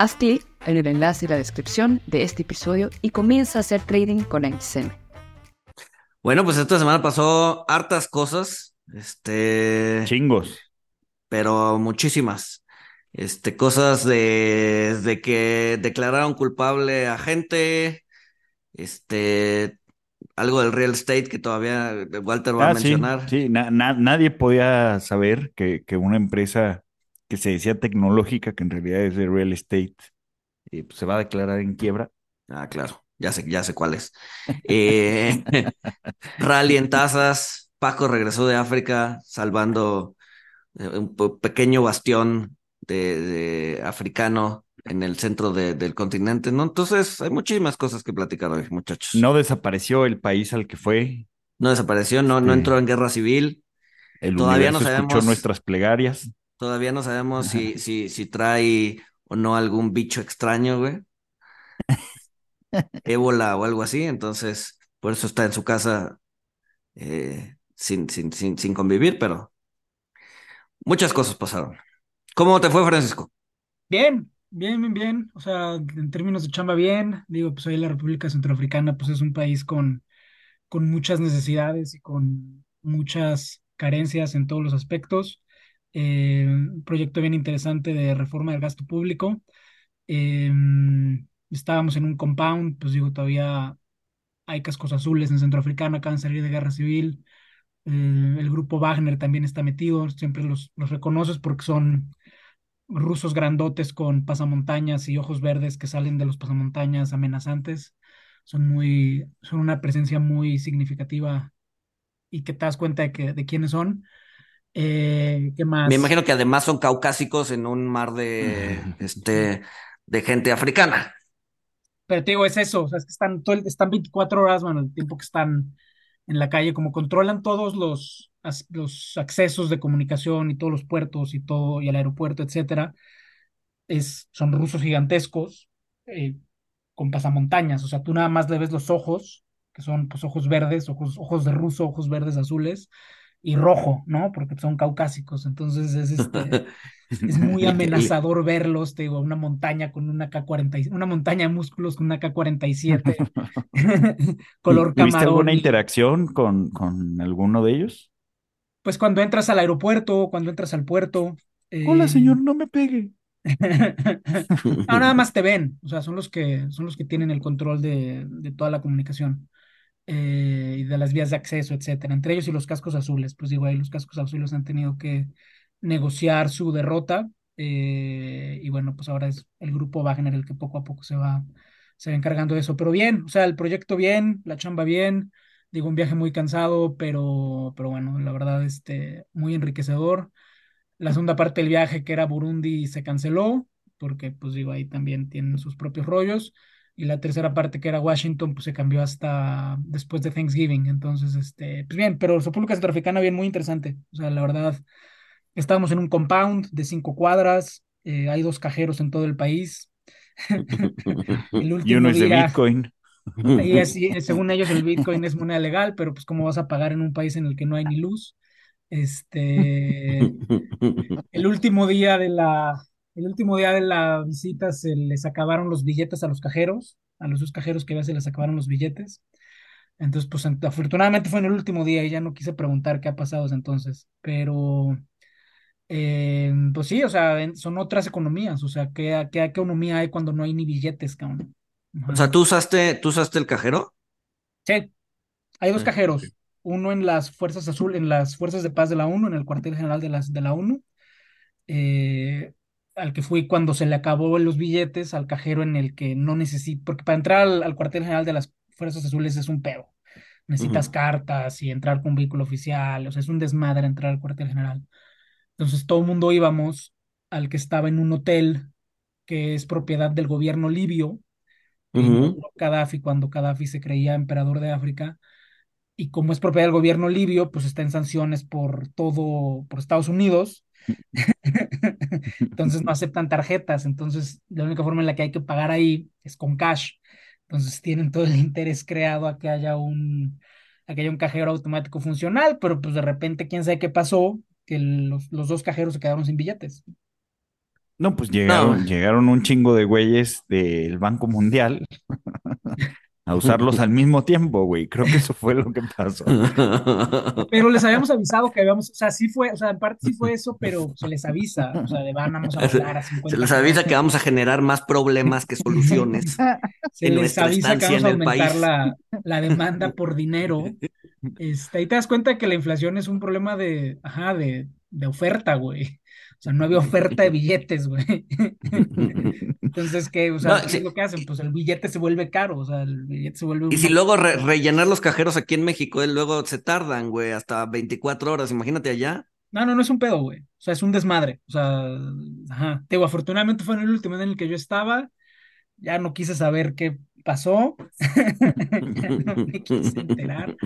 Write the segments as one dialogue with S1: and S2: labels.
S1: Haz clic en el enlace y la descripción de este episodio y comienza a hacer trading con XM.
S2: Bueno, pues esta semana pasó hartas cosas, este,
S3: Chingos.
S2: pero muchísimas. Este, cosas de, de que declararon culpable a gente, este, algo del real estate que todavía Walter va a
S3: Ah, sí,
S2: mencionar.
S3: sí, na- na- nadie podía saber que, que una empresa que se decía tecnológica, que en realidad es de real estate, eh, pues, se va a declarar en quiebra.
S2: Ah, claro, ya sé, ya sé cuál es. Eh, rally en tazas, Paco regresó de África salvando eh, un pe- pequeño bastión de, de africano en el centro de- del continente, ¿no? Entonces, hay muchísimas cosas que platicar hoy, muchachos.
S3: No desapareció el país al que fue.
S2: No desapareció, no, no
S3: Este,
S2: entró en guerra civil.
S3: El
S2: Todavía no
S3: universo escuchó
S2: sabemos,
S3: nuestras plegarias.
S2: Todavía no sabemos si, si, si trae o no algún bicho extraño, güey, ébola o algo así. Entonces, por eso está en su casa eh, sin, sin, sin, sin convivir, pero muchas cosas pasaron. ¿Cómo te fue, Francisco?
S4: Bien, bien, bien, bien. O sea, en términos de chamba, bien. Digo, pues ahí la República Centroafricana, pues es un país con, con muchas necesidades y con muchas carencias en todos los aspectos. Eh, un proyecto bien interesante de reforma del gasto público. Eh, estábamos en un compound, pues digo, todavía hay cascos azules en Centroafricana, acaban de salir de guerra civil. Eh, el grupo Wagner también está metido, siempre los, los reconoces porque son rusos grandotes con pasamontañas y ojos verdes que salen de los pasamontañas amenazantes. Son muy, son una presencia muy significativa y que te das cuenta de, que, de quiénes son. Eh, ¿qué
S2: Me imagino que además son caucásicos en un mar de, este, de gente africana.
S4: Pero te digo, es eso, o sea, es que están, todo el- están 24 horas, bueno, el tiempo que están en la calle, como controlan todos los, los accesos de comunicación y todos los puertos y todo, y el aeropuerto, etcétera, es, son rusos gigantescos, eh, con pasamontañas, o sea, tú nada más le ves los ojos, que son pues ojos verdes, ojos, ojos de ruso, ojos verdes azules, y rojo, ¿no? Porque son caucásicos, entonces es este, es muy amenazador verlos, te digo, una montaña con una K-47, una montaña de músculos con una K-47, color
S3: ¿Tuviste alguna
S4: camarón.
S3: interacción con, con alguno de ellos?
S4: Pues cuando entras al aeropuerto, cuando entras al puerto.
S3: Hola,
S4: eh,
S3: señor, no me pegue.
S4: No, nada más te ven, o sea, son los que, son los que tienen el control de, de toda la comunicación eh, y de las vías de acceso, etcétera. Entre ellos y los cascos azules, pues digo, ahí los cascos azules han tenido que negociar su derrota eh, y bueno, pues ahora es el grupo Wagner el que poco a poco se va, se va encargando de eso. Pero bien, o sea, el proyecto bien, la chamba bien, digo, un viaje muy cansado, pero, pero bueno, la verdad, este, muy enriquecedor. La segunda parte del viaje, que era Burundi, se canceló, porque pues digo, ahí también tienen sus propios rollos. Y la tercera parte, que era Washington, pues se cambió hasta después de Thanksgiving. Entonces, este, pues bien, pero República Centroafricana bien, muy interesante. O sea, la verdad, estábamos en un compound de cinco cuadras, eh, hay dos cajeros en todo el país. El
S3: Y
S4: último
S3: uno es de
S4: día,
S3: Bitcoin.
S4: y así, según ellos, el Bitcoin es moneda legal, pero pues cómo vas a pagar en un país en el que no hay ni luz. Este, el último día de la, el último día de la visita se les acabaron los billetes a los cajeros, a los dos cajeros que había se les acabaron los billetes. Entonces, pues ent- afortunadamente fue en el último día y ya no quise preguntar qué ha pasado desde entonces, pero eh, pues sí, o sea, son otras economías, o sea, ¿qué, qué economía hay cuando no hay ni billetes, cabrón?
S2: O sea, ¿tú usaste, tú usaste el cajero?
S4: Sí, hay dos cajeros. uno en las Fuerzas Azul, en las Fuerzas de Paz de la ONU, en el cuartel general de, las, de la ONU, eh, al que fui cuando se le acabó los billetes al cajero en el que no necesito, porque para entrar al, al cuartel general de las Fuerzas Azules es un pedo. Necesitas cartas y entrar con vehículo oficial, o sea, es un desmadre entrar al cuartel general. Entonces todo el mundo íbamos al que estaba en un hotel que es propiedad del gobierno libio, inauguró Gaddafi cuando Gaddafi se creía emperador de África. Y como es propiedad del gobierno libio, pues está en sanciones por todo, por Estados Unidos. Entonces no aceptan tarjetas. Entonces la única forma en la que hay que pagar ahí es con cash. Entonces tienen todo el interés creado a que haya un, a que haya un cajero automático funcional, pero pues de repente quién sabe qué pasó, que los, los dos cajeros se quedaron sin billetes.
S3: No, pues
S2: No.
S3: llegaron, llegaron un chingo de güeyes del Banco Mundial a usarlos al mismo tiempo, güey. Creo que eso fue lo que pasó.
S4: Pero les habíamos avisado que habíamos, o sea, sí fue, o sea, en parte sí fue eso, pero se les avisa, o sea, de van, vamos a volar a
S2: Se
S4: 50
S2: les avisa que vamos a generar más problemas que soluciones
S4: Se
S2: en
S4: les
S2: nuestra
S4: avisa que vamos
S2: en
S4: a
S2: el
S4: aumentar
S2: país.
S4: la, la demanda por dinero. Este, ahí te das cuenta que la inflación es un problema de, ajá, de, de oferta, güey. O sea, no había oferta de billetes, güey. Entonces, ¿qué? O
S2: No,
S4: sea, ¿qué es lo que hacen? Pues el billete se vuelve caro, o sea, el billete se vuelve
S2: Y si luego re- rellenar los cajeros aquí en México, eh, luego se tardan, güey, hasta 24 horas. Imagínate allá.
S4: No, no, no es un pedo, güey. O sea, es un desmadre. O sea, ajá. Te digo, afortunadamente fue en el último en el que yo estaba. Ya no quise saber qué pasó. Ya no me quise enterar.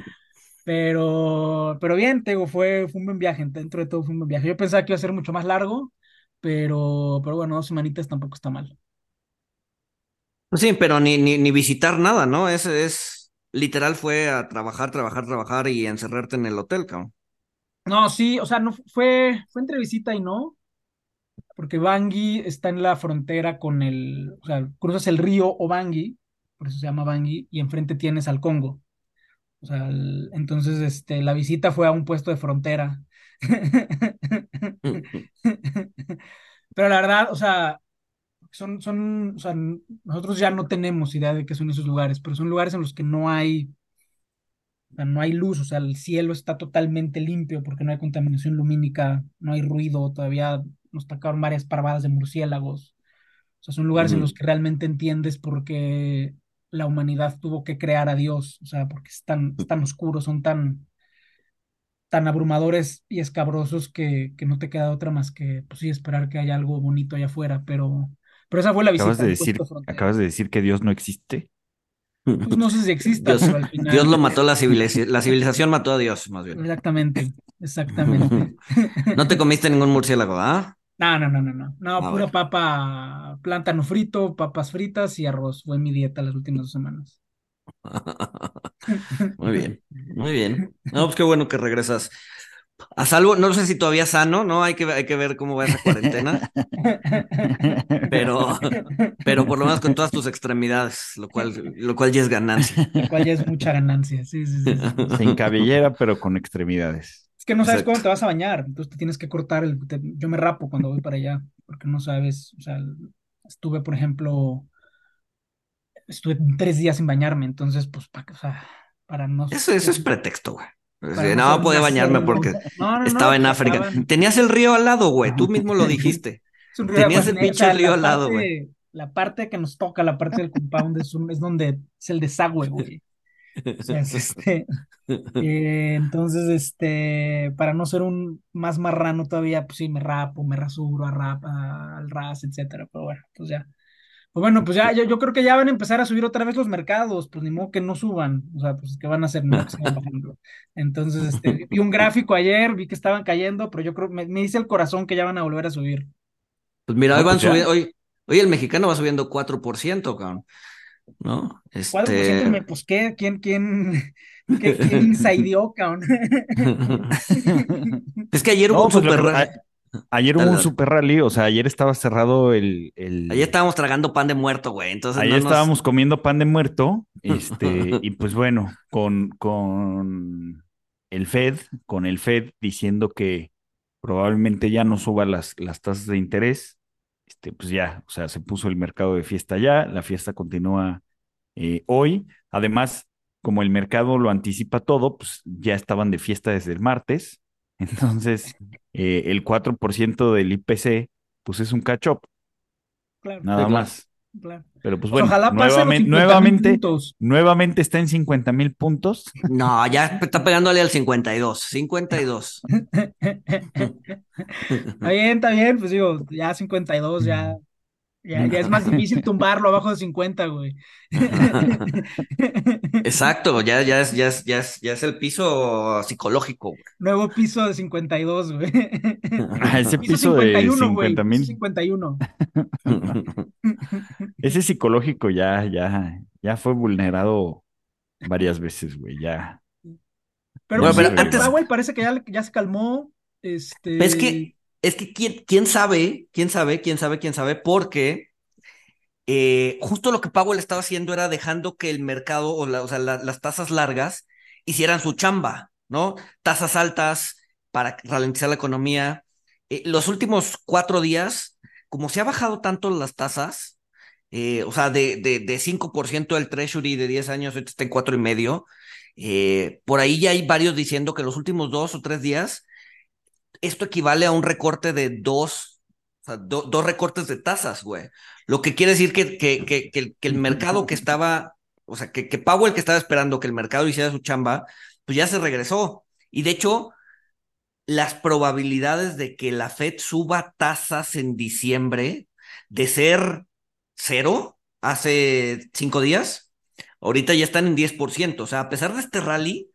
S4: Pero, pero bien, te digo, fue, fue un buen viaje. Dentro de todo fue un buen viaje. Yo pensaba que iba a ser mucho más largo, pero, pero bueno, dos semanitas tampoco está mal.
S2: Pues sí, pero ni, ni, ni visitar nada, ¿no? Es, es literal fue a trabajar, trabajar, trabajar y encerrarte en el hotel, cabrón.
S4: No, sí, o sea, no fue, fue entre visita y no, porque Bangui está en la frontera con el, o sea, cruzas el río Obangui, por eso se llama Bangui, y enfrente tienes al Congo. O sea, el- entonces, este, la visita fue a un puesto de frontera. Pero la verdad, o sea, son, son, o sea, nosotros ya no tenemos idea de qué son esos lugares, pero son lugares en los que no hay, o sea, no hay luz, o sea, el cielo está totalmente limpio porque no hay contaminación lumínica, no hay ruido, todavía nos tocaron varias parvadas de murciélagos. O sea, son lugares en los que realmente entiendes por qué la humanidad tuvo que crear a Dios, o sea, porque es tan, es tan oscuros, son tan, tan abrumadores y escabrosos que, que no te queda otra más que, pues sí, esperar que haya algo bonito allá afuera, pero, pero esa fue la
S3: Acabas
S4: visita,
S3: de decir,
S4: de frontera.
S3: acabas de decir que Dios no existe.
S4: Pues no sé si exista,
S2: Dios,
S4: pero al
S2: Dios lo
S4: final,
S2: mató, la civilización, la civilización mató a Dios, más bien.
S4: exactamente, exactamente.
S2: No te comiste ningún murciélago, ¿ah?
S4: No, no, no, no, no, no,
S2: Ah,
S4: pura
S2: bueno.
S4: papa, plátano frito, papas fritas y arroz, fue mi dieta las últimas dos semanas.
S2: Muy bien, muy bien. No, pues qué bueno que regresas. A salvo, no sé si todavía sano, ¿no? Hay que, hay que ver cómo va esa cuarentena, pero, pero por lo menos con todas tus extremidades, lo cual, lo cual ya es ganancia.
S4: Lo cual ya es mucha ganancia, sí, sí, sí, sí. sí.
S3: Sin cabellera, pero con extremidades.
S4: Es que no sabes
S2: Exacto.
S4: te vas a bañar, entonces te tienes que cortar el... te- yo me rapo cuando voy para allá, porque no sabes, o sea, estuve, por ejemplo, estuve tres días sin bañarme, entonces, pues, para, o sea, para no
S2: Eso, eso es pretexto, güey.
S4: para no
S2: no podía bañarme porque
S4: No, no,
S2: estaba en África. Tenías el río al lado, güey. Tú mismo lo dijiste.
S4: Es un río de
S2: Tenías el pinche río al lado, güey.
S4: la parte que nos toca, la parte del compound es, un- es donde es el desagüe, güey. Este... Eh, entonces, este, para no ser un más marrano todavía, pues sí, me rapo, me rasuro, a rap, a- al ras, etcétera. Pero bueno, pues ya. Pues bueno, pues ya, yo, yo creo que ya van a empezar a subir otra vez los mercados, pues ni modo que no suban, o sea, pues que van a hacer, sigan bajando. Entonces, este, vi un gráfico ayer, vi que estaban cayendo, pero yo creo, me, me dice el corazón que ya van a volver a subir.
S2: Pues mira, hoy
S3: No,
S2: van
S3: pues
S2: subiendo, hoy, hoy el mexicano va subiendo 4%, cabrón. ¿No?
S4: 4% me,
S2: Este.
S4: pues, ¿qué? ¿Quién, quién, qué, quién insaidió, cabrón?
S2: Es que ayer hubo
S3: No,
S2: un
S3: pues lo
S2: super.
S3: que- a- ayer hubo un super rally, o sea, ayer estaba cerrado el,
S2: Ayer
S3: el...
S2: estábamos tragando pan de muerto, güey. Entonces
S3: Ayer
S2: no nos.
S3: estábamos comiendo pan de muerto, este, y pues bueno, con, con el Fed, con el Fed diciendo que probablemente ya no suba las, las tasas de interés, este, pues ya, o sea, se puso el mercado de fiesta ya, la fiesta continúa eh, hoy. Además, como el mercado lo anticipa todo, pues ya estaban de fiesta desde el martes. Entonces, eh, el 4% del IPC, pues es un catch-up,
S4: Claro,
S3: nada
S2: Sí, claro.
S3: más.
S4: Claro.
S3: Pero pues bueno,
S4: ojalá
S3: nuevamente,
S4: 50,000
S3: nuevamente,
S4: puntos.
S3: nuevamente está en 50 mil puntos.
S2: No, ya está pegándole al 52. 52.
S4: Está bien, está bien, pues digo, ya 52, ya, ya, ya es más difícil tumbarlo abajo de 50, güey.
S2: Exacto, ya, ya, es, ya, es, ya, es, ya es el piso psicológico. güey.
S4: Nuevo piso de 52, güey.
S3: Ah, ese piso de
S4: 51, güey,
S3: 50
S4: piso
S3: mil.
S4: 51.
S3: Ese psicológico ya, ya, ya fue vulnerado varias veces, güey, ya.
S4: Pero,
S2: Bueno,
S4: pues
S2: pero
S4: sí,
S2: antes-
S4: Powell parece que ya, ya se calmó. Este,
S2: Es que, es que quién, sabe, quién sabe, quién sabe, quién sabe, porque eh, justo lo que Powell estaba haciendo era dejando que el mercado, o, sea, la- las tasas largas, hicieran su chamba, ¿no? Tasas altas para ralentizar la economía. Eh, los últimos cuatro días, como se ha bajado tanto las tasas, eh, o sea, de, de, de 5% del Treasury de 10 años, está en cuatro y medio, por ahí ya hay varios diciendo que los últimos dos o tres días esto equivale a un recorte de dos, dos recortes de tasas, güey. Lo que quiere decir que, que, que, que el mercado que estaba, o sea, que, que Powell que estaba esperando que el mercado hiciera su chamba, pues ya se regresó. Y de hecho, las probabilidades de que la Fed suba tasas en diciembre de ser cero hace cinco días, ahorita ya están en 10%. O sea, a pesar de este rally,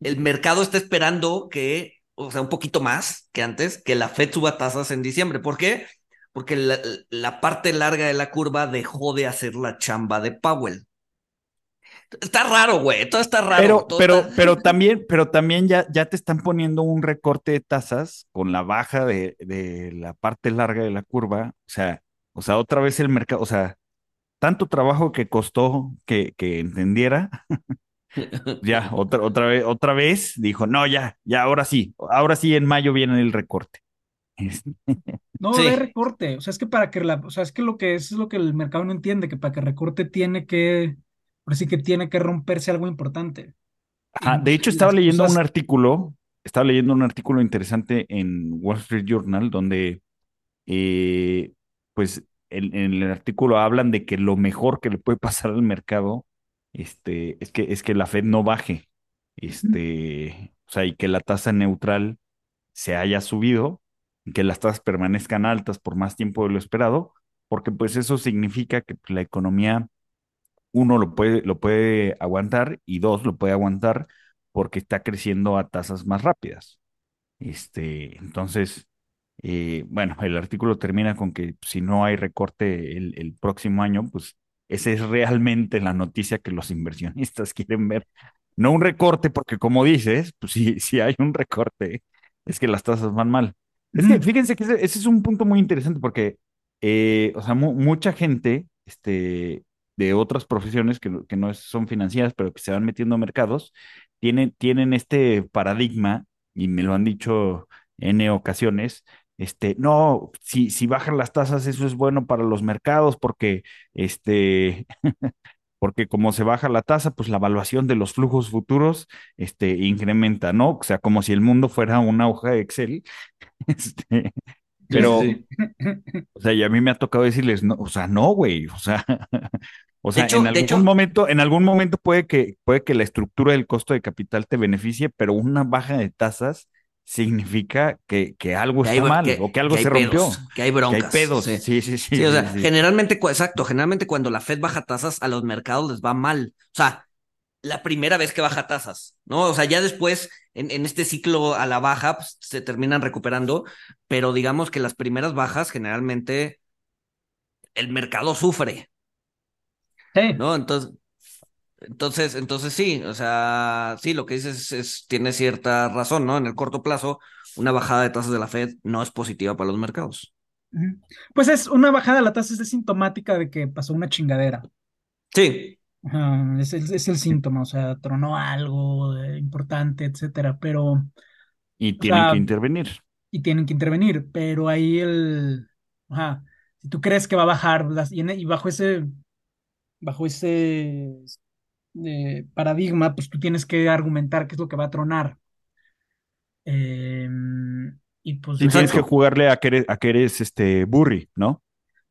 S2: el mercado está esperando que, o sea, un poquito más que antes, que la Fed suba tasas en diciembre. ¿Por qué? Porque la, la parte larga de la curva dejó de hacer la chamba de Powell. Está raro, güey. Todo está raro.
S3: Pero, pero,
S2: está-
S3: pero también, pero también ya, ya te están poniendo un recorte de tasas con la baja de, de la parte larga de la curva. O sea, o sea, otra vez el mercado, o sea, tanto trabajo que costó que, que entendiera, ya, otra, otra vez, otra vez dijo, no, ya, ya, ahora sí, ahora sí en mayo viene el recorte. Este,
S4: No
S2: Sí.
S4: de recorte. O sea, es que para que la, o sea, es que lo que es, es lo que el mercado no entiende, que para que recorte tiene que, ahora sí que tiene que romperse algo importante.
S3: Ajá,
S4: Y-
S3: de hecho, estaba leyendo un artículo, estaba leyendo un artículo interesante en Wall Street Journal donde, eh, pues, en, en el artículo hablan de que lo mejor que le puede pasar al mercado, este, es que, es que la Fed no baje, este, o sea, y que la tasa neutral se haya subido, que las tasas permanezcan altas por más tiempo de lo esperado, porque pues eso significa que la economía uno lo puede, lo puede aguantar y dos lo puede aguantar porque está creciendo a tasas más rápidas. Este, entonces, eh, bueno, el artículo termina con que si no hay recorte el, el próximo año, pues esa es realmente la noticia que los inversionistas quieren ver. No un recorte, porque como dices, pues si, si hay un recorte, es que las tasas van mal. Es que fíjense que ese, ese es un punto muy interesante porque, eh, o sea, mu- mucha gente, este, de otras profesiones que, no- que no son financieras, pero que se van metiendo a mercados, tienen, tienen este paradigma, y me lo han dicho en ocasiones, este, no, si, si bajan las tasas, eso es bueno para los mercados, porque este, porque como se baja la tasa, pues la evaluación de los flujos futuros, este, incrementa, ¿no? O sea, como si el mundo fuera una hoja de Excel, este, pero,
S2: Sí,
S3: o sea, y a mí me ha tocado decirles, no, o sea, no, güey, o sea, o sea,
S2: hecho-
S3: en algún
S2: hecho-
S3: momento, en algún momento puede que, puede que la estructura del costo de capital te beneficie, pero una baja de tasas significa que, que algo
S2: Que
S3: está mal
S2: que-
S3: o que algo se rompió,
S2: pedos, que hay
S3: que hay
S2: broncas.
S3: pedos.
S2: sí.
S3: Sí, sí, sí.
S2: Sí, o sea, generalmente, exacto, generalmente cuando la Fed baja tasas, a los mercados les va mal. O sea, la primera vez que baja tasas, ¿no? O sea, ya después, en, en este ciclo a la baja, pues, se terminan recuperando, pero digamos que las primeras bajas, generalmente, el mercado sufre,
S4: Sí.
S2: ¿no? Entonces, entonces, entonces sí, o sea, sí, lo que dices es, es- tiene cierta razón, ¿no? En el corto plazo, una bajada de tasas de la Fed no es positiva para los mercados.
S4: Pues es una bajada de la tasa, es sintomática de que pasó una chingadera.
S2: Sí,
S4: es, el- es el síntoma, o sea, tronó algo eh, importante, etcétera, pero,
S3: Y
S4: o
S3: tienen
S4: sea,
S3: que intervenir.
S4: y tienen que intervenir, pero ahí el, ajá, si tú crees que va a bajar las- y, en- y bajo ese, bajo ese, eh, paradigma, pues tú tienes que argumentar qué es lo que va a tronar. Eh, y pues,
S3: Sí, tienes que jugarle a que eres, a que eres este Burry, ¿no?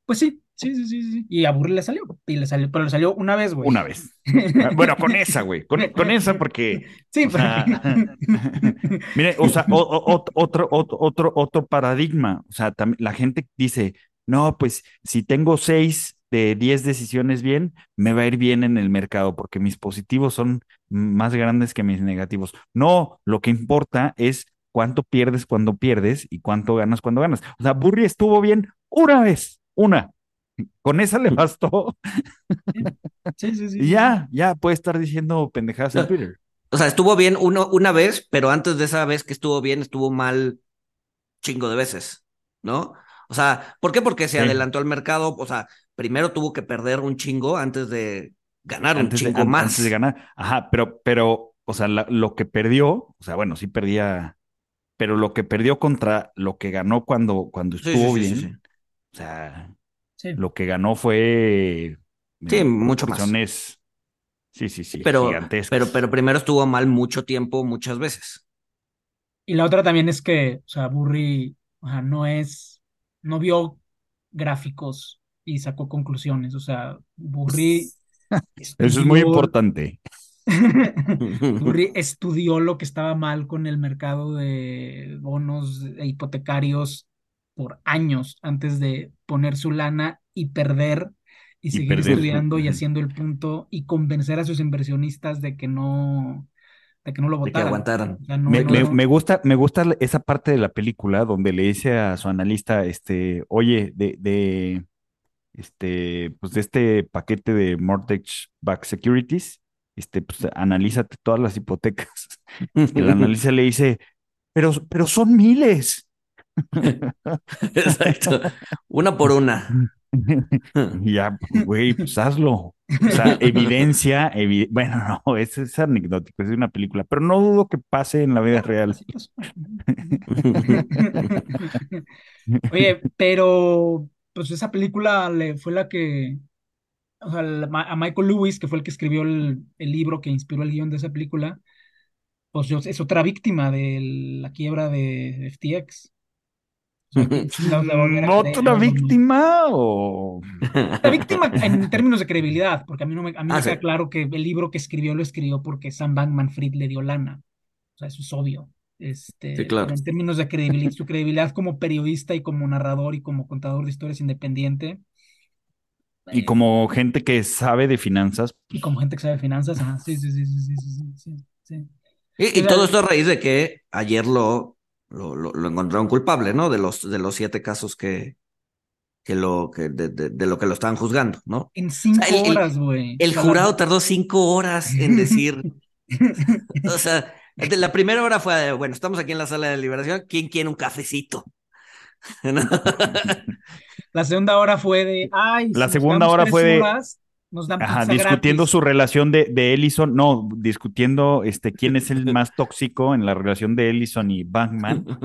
S4: pues sí, sí, sí, sí, sí. Y a Burry le salió, y le salió, pero le salió una vez, güey.
S3: Una vez. Ah, Bueno, con esa, güey. Con, con esa, porque.
S4: Sí,
S3: o sea, Mire, o sea, o- o- ot- otro, otro, otro, otro paradigma. O sea, la gente dice, no, pues si tengo seis de diez decisiones bien, me va a ir bien en el mercado, porque mis positivos son más grandes que mis negativos. No, lo que importa es cuánto pierdes cuando pierdes y cuánto ganas cuando ganas. O sea, Burry estuvo bien una vez, una. Con esa le bastó.
S4: sí, sí, sí.
S3: Y ya, ya puede estar diciendo pendejadas en. Twitter.
S2: O sea, estuvo bien uno, una vez, pero antes de esa vez que estuvo bien, estuvo mal chingo de veces, ¿no? O sea, ¿por qué? Porque se
S3: Sí.
S2: adelantó al mercado, o sea, primero tuvo que perder un chingo antes de ganar un
S3: antes de,
S2: chingo
S3: an-
S2: más.
S3: antes de ganar. Ajá, pero, pero, o sea, la- lo que perdió, o sea, bueno, sí perdía, pero lo que perdió contra lo que ganó cuando, cuando
S2: Sí, sí,
S3: estuvo
S2: sí, sí,
S3: bien,
S2: sí.
S3: o sea,
S4: Sí.
S3: lo que ganó fue
S2: Sí, mucho más.
S3: sí, sí, sí,
S2: Pero, pero, pero primero estuvo mal mucho tiempo, muchas veces.
S4: Y la otra también es que, o sea, Burry, o sea, no es, no vio gráficos y sacó conclusiones. O sea, Burry
S3: Eso es muy importante.
S4: Burry estudió lo que estaba mal con el mercado de bonos e hipotecarios por años antes de poner su lana y perder y,
S3: Y
S4: seguir
S3: perder.
S4: estudiando y haciendo el punto y convencer a sus inversionistas de que no, de que no lo
S2: De que
S4: votaran.
S2: aguantaran.
S4: O sea, no-
S3: Me,
S4: no-
S3: me-
S4: no-
S3: me gusta, me gusta esa parte de la película donde le dice a su analista, este, oye, de, de, este, pues de este paquete de mortgage backed securities, este, pues analízate todas las hipotecas. Y el analista le dice, pero, pero son miles.
S2: Exacto. Una por una.
S3: Ya, güey, pues hazlo. O sea, evidencia, evi- bueno, no, es, es anecdótico, es una película, pero no dudo que pase en la vida real.
S4: Oye, pero pues esa película le fue la que, o sea, a Michael Lewis, que fue el que escribió el, el libro que inspiró el guion de esa película, pues yo- es otra víctima de la quiebra de FTX.
S3: ¿Otra víctima o...?
S4: La víctima en términos de credibilidad, porque a mí no me, a mí
S2: Ah,
S4: me
S2: sí.
S4: queda claro que el libro que escribió lo escribió porque Sam Bankman Fried le dio lana. O sea, eso es obvio este,
S2: sí, claro.
S4: en términos de credibilidad, su credibilidad como periodista y como narrador y como contador de historias independiente.
S3: Y
S4: eh,
S3: como gente que sabe de finanzas.
S4: Y pues como gente que sabe de finanzas, ajá, sí, sí, sí, sí, sí, sí, sí.
S2: Y, y,
S4: y
S2: todo esto a raíz de que ayer lo, lo, lo, lo, encontraron culpable, ¿no? De los, de los siete casos que, que lo, que de, de, de lo que lo estaban juzgando, ¿no?
S4: En cinco
S2: o sea, el,
S4: horas, güey.
S2: El,
S4: el
S2: jurado tardó cinco horas en decir, o sea, la primera hora fue, de, bueno, estamos aquí en la sala de deliberación, ¿quién quiere un cafecito? ¿No?
S4: La segunda hora fue de, ay,
S3: La
S4: si
S3: segunda hora fue de-
S4: horas, nos dan
S3: ajá, discutiendo
S4: gratis.
S3: su relación de, de Ellison, no, discutiendo este, quién es el más tóxico en la relación de Ellison y Bankman.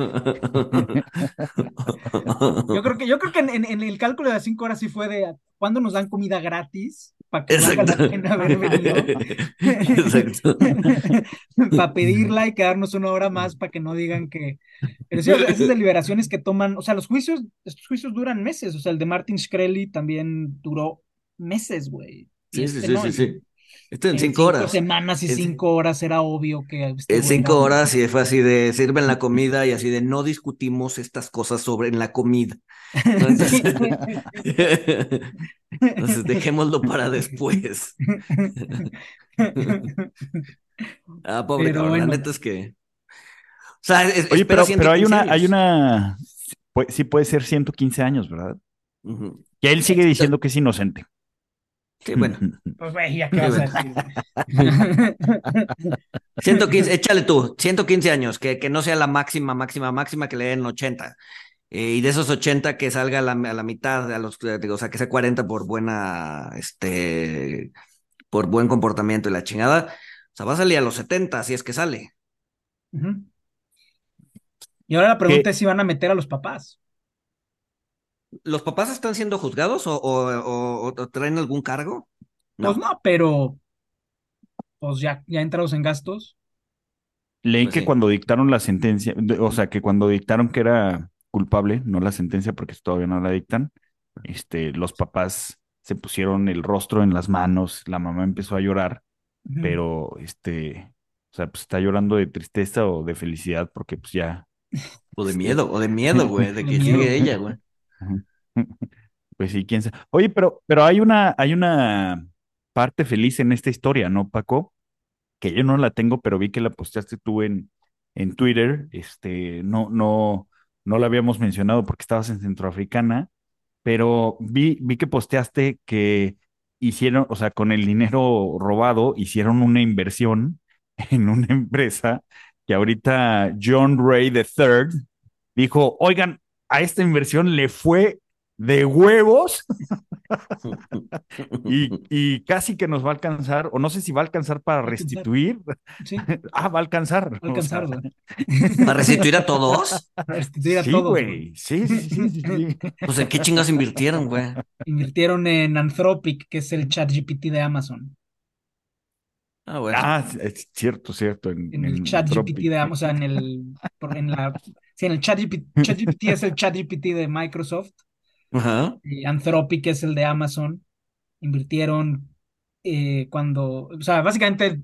S4: Yo creo que, yo creo que en, en- en el cálculo de las cinco horas sí fue de ¿cuándo nos dan comida gratis? Para que valga la pena haber venido.
S2: Exacto.
S4: para pedirla y quedarnos una hora más para que no digan que. Pero sí, o sea, esas deliberaciones que toman, o sea, los juicios, estos juicios duran meses. O sea, el de Martin Shkreli también duró meses, güey.
S2: Sí, sí,
S4: este
S2: sí,
S4: no,
S2: sí,
S4: en-
S2: sí. Esto en
S4: en
S2: cinco horas.
S4: semanas y
S2: En-
S4: cinco horas era obvio que.
S2: En cinco
S4: era-
S2: horas y fue así de sirven la comida y así de no discutimos estas cosas sobre en la comida. Entonces, entonces dejémoslo para después. Ah, pobre
S4: Pero
S2: cabrón, la neta es que. O sea, es-
S3: Oye, pero, pero hay
S2: 115
S3: una,
S2: años.
S3: hay una, sí puede ser 115 años, ¿verdad?
S2: Ujú.
S3: Y él sigue diciendo que es inocente.
S2: Sí, bueno.
S4: Pues, güey, ya qué vas a decir.
S2: 115, échale tú, 115 años, que, que no sea la máxima, máxima, máxima que le den 80. Eh, y de esos 80 que salga a la, a la mitad, a los, digo, o sea, que sea 40 por buena, este, por buen comportamiento y la chingada. O sea, va a salir a los 70, si es que sale.
S4: Ujú. Y ahora la pregunta
S3: ¿Qué?
S4: es si van a meter a los papás.
S2: ¿Los papás están siendo juzgados o, o, o- o traen algún cargo? No.
S4: Pues no, pero pues ya, ya entrados en gastos.
S3: Leí
S2: Pues
S3: que
S2: sí.
S3: cuando dictaron la sentencia, de- o sea, que cuando dictaron que era culpable, no la sentencia porque todavía no la dictan, este, los papás se pusieron el rostro en las manos, la mamá empezó a llorar, pero este, o sea, pues está llorando de tristeza o de felicidad porque pues ya,
S2: O de miedo, o de miedo, güey, de
S4: De
S2: que
S4: miedo.
S2: sigue ella, güey.
S3: pues sí, quién sabe. Oye, pero, pero hay una, hay una parte feliz en esta historia, ¿no, Paco? Que yo no la tengo, pero vi que la posteaste tú en, en Twitter. Este, no, no, no la habíamos mencionado porque estabas en Centroafricana, pero vi, vi que posteaste que hicieron, o sea, con el dinero robado, hicieron una inversión en una empresa que ahorita John Ray III dijo, oigan, a esta inversión le fue de huevos y, y casi que nos va a alcanzar, o no sé si va a alcanzar para restituir.
S4: Sí,
S3: Ah, va a alcanzar.
S4: va a alcanzar,
S3: o sea,
S4: güey.
S2: ¿Para restituir a todos?
S4: Para restituir a
S3: sí,
S4: todos, güey.
S3: Sí, sí, sí, sí, sí.
S2: Pues en qué chingas invirtieron, güey.
S4: Invirtieron en Anthropic, que es el chat GPT de Amazon.
S2: Ah, bueno.
S3: Ah, es cierto, cierto. En,
S4: En el
S3: en
S4: chat GPT de Amazon, o sea, en el, en la, sí, en el chat GPT, chat es el chat GPT de Microsoft.
S2: Ajá.
S4: y Anthropic es el de Amazon. Invirtieron eh, cuando, o sea, básicamente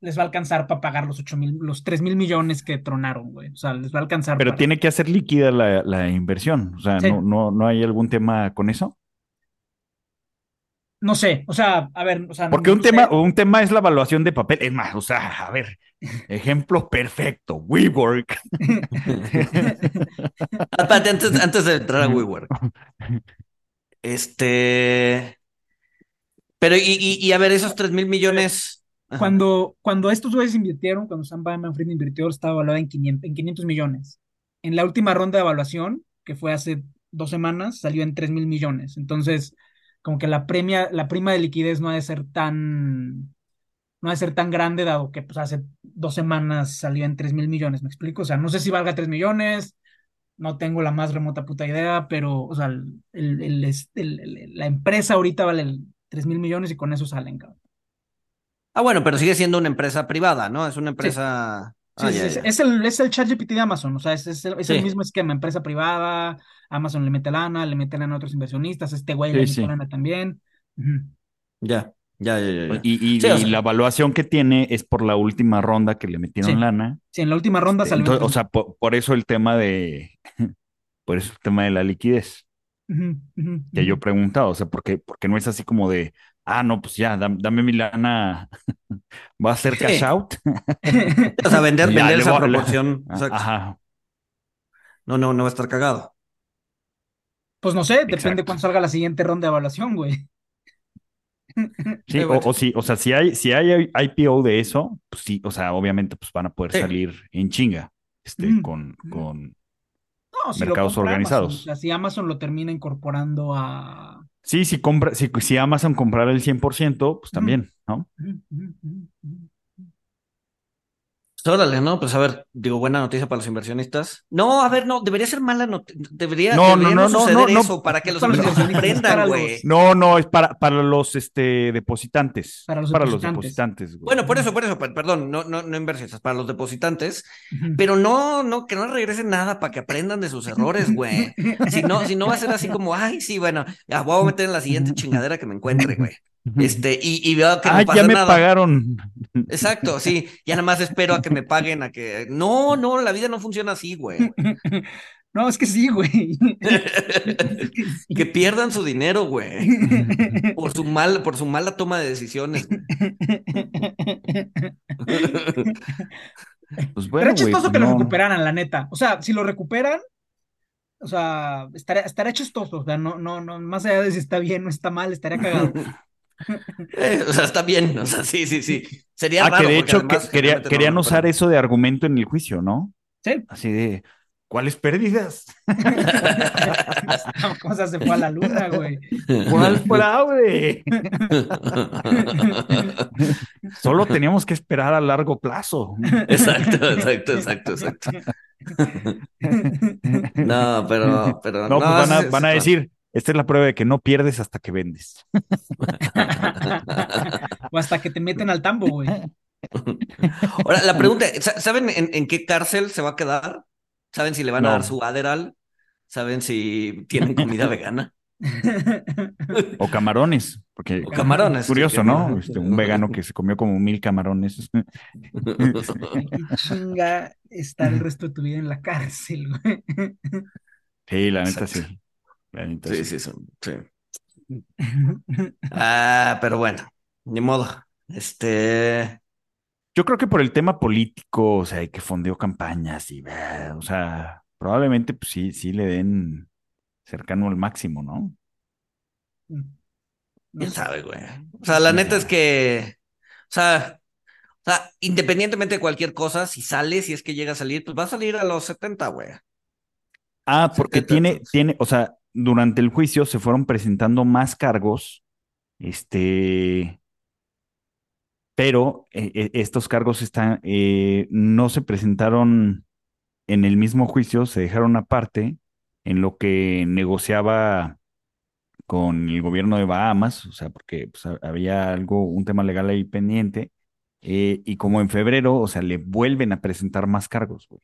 S4: les va a alcanzar para pagar los ocho mil, los 3 mil millones que tronaron, güey. O sea, les va a alcanzar
S3: Pero
S4: para-
S3: tiene que hacer líquida la, la inversión. O sea,
S4: Sí.
S3: no, no, no hay algún tema con eso.
S4: No sé, o sea, a ver, o sea,
S3: Porque
S4: no
S3: un
S4: sé.
S3: tema, un tema es la evaluación de papel. Es más, o sea, a ver, ejemplo perfecto, WeWork.
S2: Antes, antes de entrar a WeWork. Este. Pero, y, y, y a ver, esos 3 mil millones. Ajá.
S4: Cuando, cuando estos güeyes invirtieron, cuando Sam Bankman-Fried invirtió, estaba evaluada en 500, en 500 millones. En la última ronda de evaluación, que fue hace dos semanas, salió en 3 mil millones. Entonces, como que la premia, la prima de liquidez no ha de ser tan, no ha de ser tan grande, dado que pues, hace dos semanas salió en 3 mil millones. ¿Me explico? O sea, no sé si valga 3 millones, no tengo la más remota puta idea, pero, o sea, el, el- el- el- el- la empresa ahorita vale 3 mil millones y con eso salen, cabrón.
S2: Ah, bueno, pero sigue siendo una empresa privada, ¿no? Es una empresa.
S4: Sí,
S2: Ah,
S4: sí,
S2: ya,
S4: sí,
S2: ya.
S4: Es el, es el ChatGPT de Amazon, o sea, es, es el, es el mismo esquema, empresa privada, Amazon le mete lana, le mete lana a otros inversionistas, este güey le mete
S3: sí.
S4: lana también.
S2: Ya, ya, ya, ya, ya.
S3: Y, y-
S2: Sí, o
S3: y
S2: sea-
S3: la evaluación que tiene es por la última ronda que le metieron
S4: Sí.
S3: lana.
S4: Sí, en la última ronda salió. en
S3: Entonces, o sea, por, por eso el tema de, por eso el tema de la liquidez.
S4: Ujú,
S3: que yo
S4: ujú.
S3: preguntaba, o sea, porque, porque no es así como de, ah, no, pues ya, dam- dame, mi lana, va a ser cash
S2: Sí.
S3: out.
S2: O sea, vender, vender esa proporción.
S3: Ajá,
S2: No, no, no va a estar cagado.
S4: Pues no sé, depende
S3: Exacto.
S4: cuándo salga la siguiente ronda de evaluación, güey.
S3: sí, o, o sí, o sea, si hay, si hay IPO de eso, pues sí, o sea, obviamente, pues van a poder
S2: Sí.
S3: salir en chinga, este,
S4: Mm.
S3: con, con,
S4: No, si lo
S3: Mercados organizados.
S4: Amazon, o sea, si Amazon lo termina incorporando a.
S3: sí, si compra, si, si Amazon comprara el 100%, pues también, ¿no?
S4: Ujú, ujú, ujú, ujú.
S2: Pues, Órale, ¿no? Pues a ver, digo, buena noticia para los inversionistas. No, a ver, no, debería ser mala noticia. Debería,
S3: No,
S2: debería
S3: no, no, no,
S2: suceder
S3: no,
S2: eso
S3: no.
S2: para que los inversionistas
S4: los-
S2: güey.
S3: No, no, es para, para los este, depositantes.
S4: Para los
S3: para los
S4: depositantes.
S3: güey.
S2: Bueno, por eso, por eso, per- perdón, no, no, no inversionistas, para los depositantes, pero no, no, que no regresen nada para que aprendan de sus errores, güey. Si no, si no va a ser así como, ay, sí, bueno, ya voy a meter en la siguiente chingadera que me encuentre, güey. Este, y, y veo que
S3: ah,
S2: no pasa
S3: ya me
S2: nada.
S3: pagaron.
S2: Exacto, sí, ya nada más espero a que me paguen, a que. No, no, la vida no funciona así, güey.
S4: No, es que sí, güey.
S2: Que pierdan su dinero, güey. Por su mal, por su mala toma de decisiones.
S3: Pues bueno,
S4: Pero es
S3: güey,
S4: chistoso
S3: pues
S4: que lo
S3: no.
S4: recuperaran, la neta. O sea, si lo recuperan, o sea, estaría, estaría chistoso. O sea, no, no, no, más allá de si está bien o está mal, estaría cagado.
S2: Eh, o sea, está bien, o sea, sí, sí, sí. Sería
S3: Ah,
S2: raro.
S3: que de hecho que- quería-
S2: no
S3: querían usar eso de argumento en el juicio, ¿no?
S4: Sí.
S3: Así de, ¿cuáles pérdidas?
S4: ¿Cómo se fue a la luna, güey?
S3: ¿Cuál fraude? Solo teníamos que esperar a largo plazo.
S2: Exacto, exacto, exacto, exacto. No, pero, pero
S3: No, pues van a,
S2: sí,
S3: van a decir, esta es la prueba de que no pierdes hasta que vendes.
S4: o hasta que te meten al tambo, güey.
S2: Ahora, la pregunta, ¿saben en, en, qué cárcel se va a quedar? ¿Saben si le van a dar su Adderall? ¿Saben si tienen comida vegana?
S3: O camarones, porque
S2: o camarones.
S3: curioso, ¿no? Este, un vegano que se comió como mil camarones.
S4: ¿Qué chinga está el resto de tu vida en la cárcel, güey?
S3: Sí, la neta sí.
S2: Sí, sí, sí, sí. Ah, pero bueno, ni modo. Este.
S3: Yo creo que por el tema político, o sea, que fondeó campañas y, o sea, probablemente pues sí, sí le den cercano al máximo, ¿no?
S2: ¿Quién sabe, güey? O sea, la neta es que, o sea, o sea, independientemente de cualquier cosa, si sale, si es que llega a salir, pues va a salir a los 70, güey.
S3: Ah, porque tiene, tiene, o sea, durante el juicio se fueron presentando más cargos, este, pero eh, eh, estos cargos están, eh, no se presentaron en el mismo juicio, se dejaron aparte en lo que negociaba con el gobierno de Bahamas, o sea, porque pues, había algo, un tema legal ahí pendiente, y como en febrero, o sea, le vuelven a presentar más cargos, güey.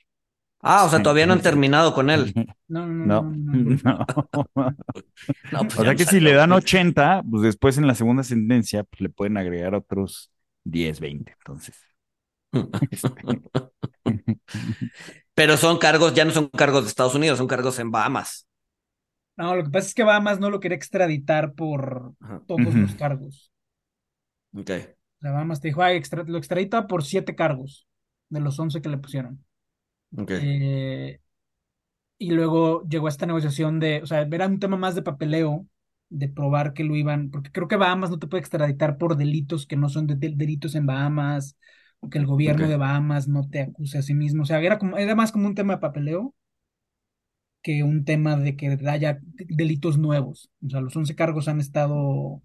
S2: Ah, o sea, todavía no han terminado con él.
S4: No, no, no.
S3: Pues o sea que si le dan 80, pues después en la segunda sentencia, pues le pueden agregar otros 10, 20. Entonces.
S2: Pero son cargos, ya no son cargos de Estados Unidos, son cargos en Bahamas.
S4: No, lo que pasa es que Bahamas no lo quería extraditar por todos los cargos.
S2: Ok.
S4: La Bahamas te dijo, ay, lo extradita por siete cargos de los once que le pusieron. Eh, y luego llegó esta negociación de, o sea, era un tema más de papeleo, de probar que lo iban, porque creo que Bahamas no te puede extraditar por delitos que no son de, delitos en Bahamas, o que el gobierno de Bahamas no te acuse a sí mismo. O sea, era, como, era más como un tema de papeleo que un tema de que haya delitos nuevos. O sea, los 11 cargos han estado,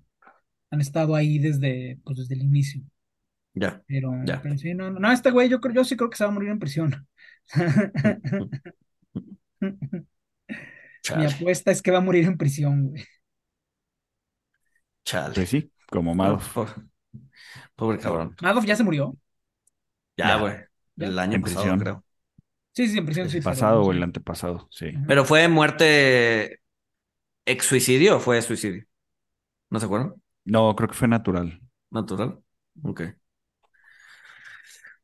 S4: han estado ahí desde, pues, desde el inicio.
S2: Ya.
S4: Pero, sí, no, no, este güey, yo, creo, yo sí creo que se va a morir en prisión. Mi apuesta es que va a morir en prisión, güey.
S2: Chale.
S3: Pues sí, como Madoff.
S2: Pobre, cabrón.
S4: Madoff ya se murió.
S2: Ya, güey. El año en pasado, creo.
S4: Sí, sí, en prisión sí.
S3: El pasado o el antepasado, sí.
S2: Pero fue muerte ex suicidio o fue suicidio. ¿No se acuerdan?
S3: No, creo que fue natural.
S2: ¿Natural? Ok.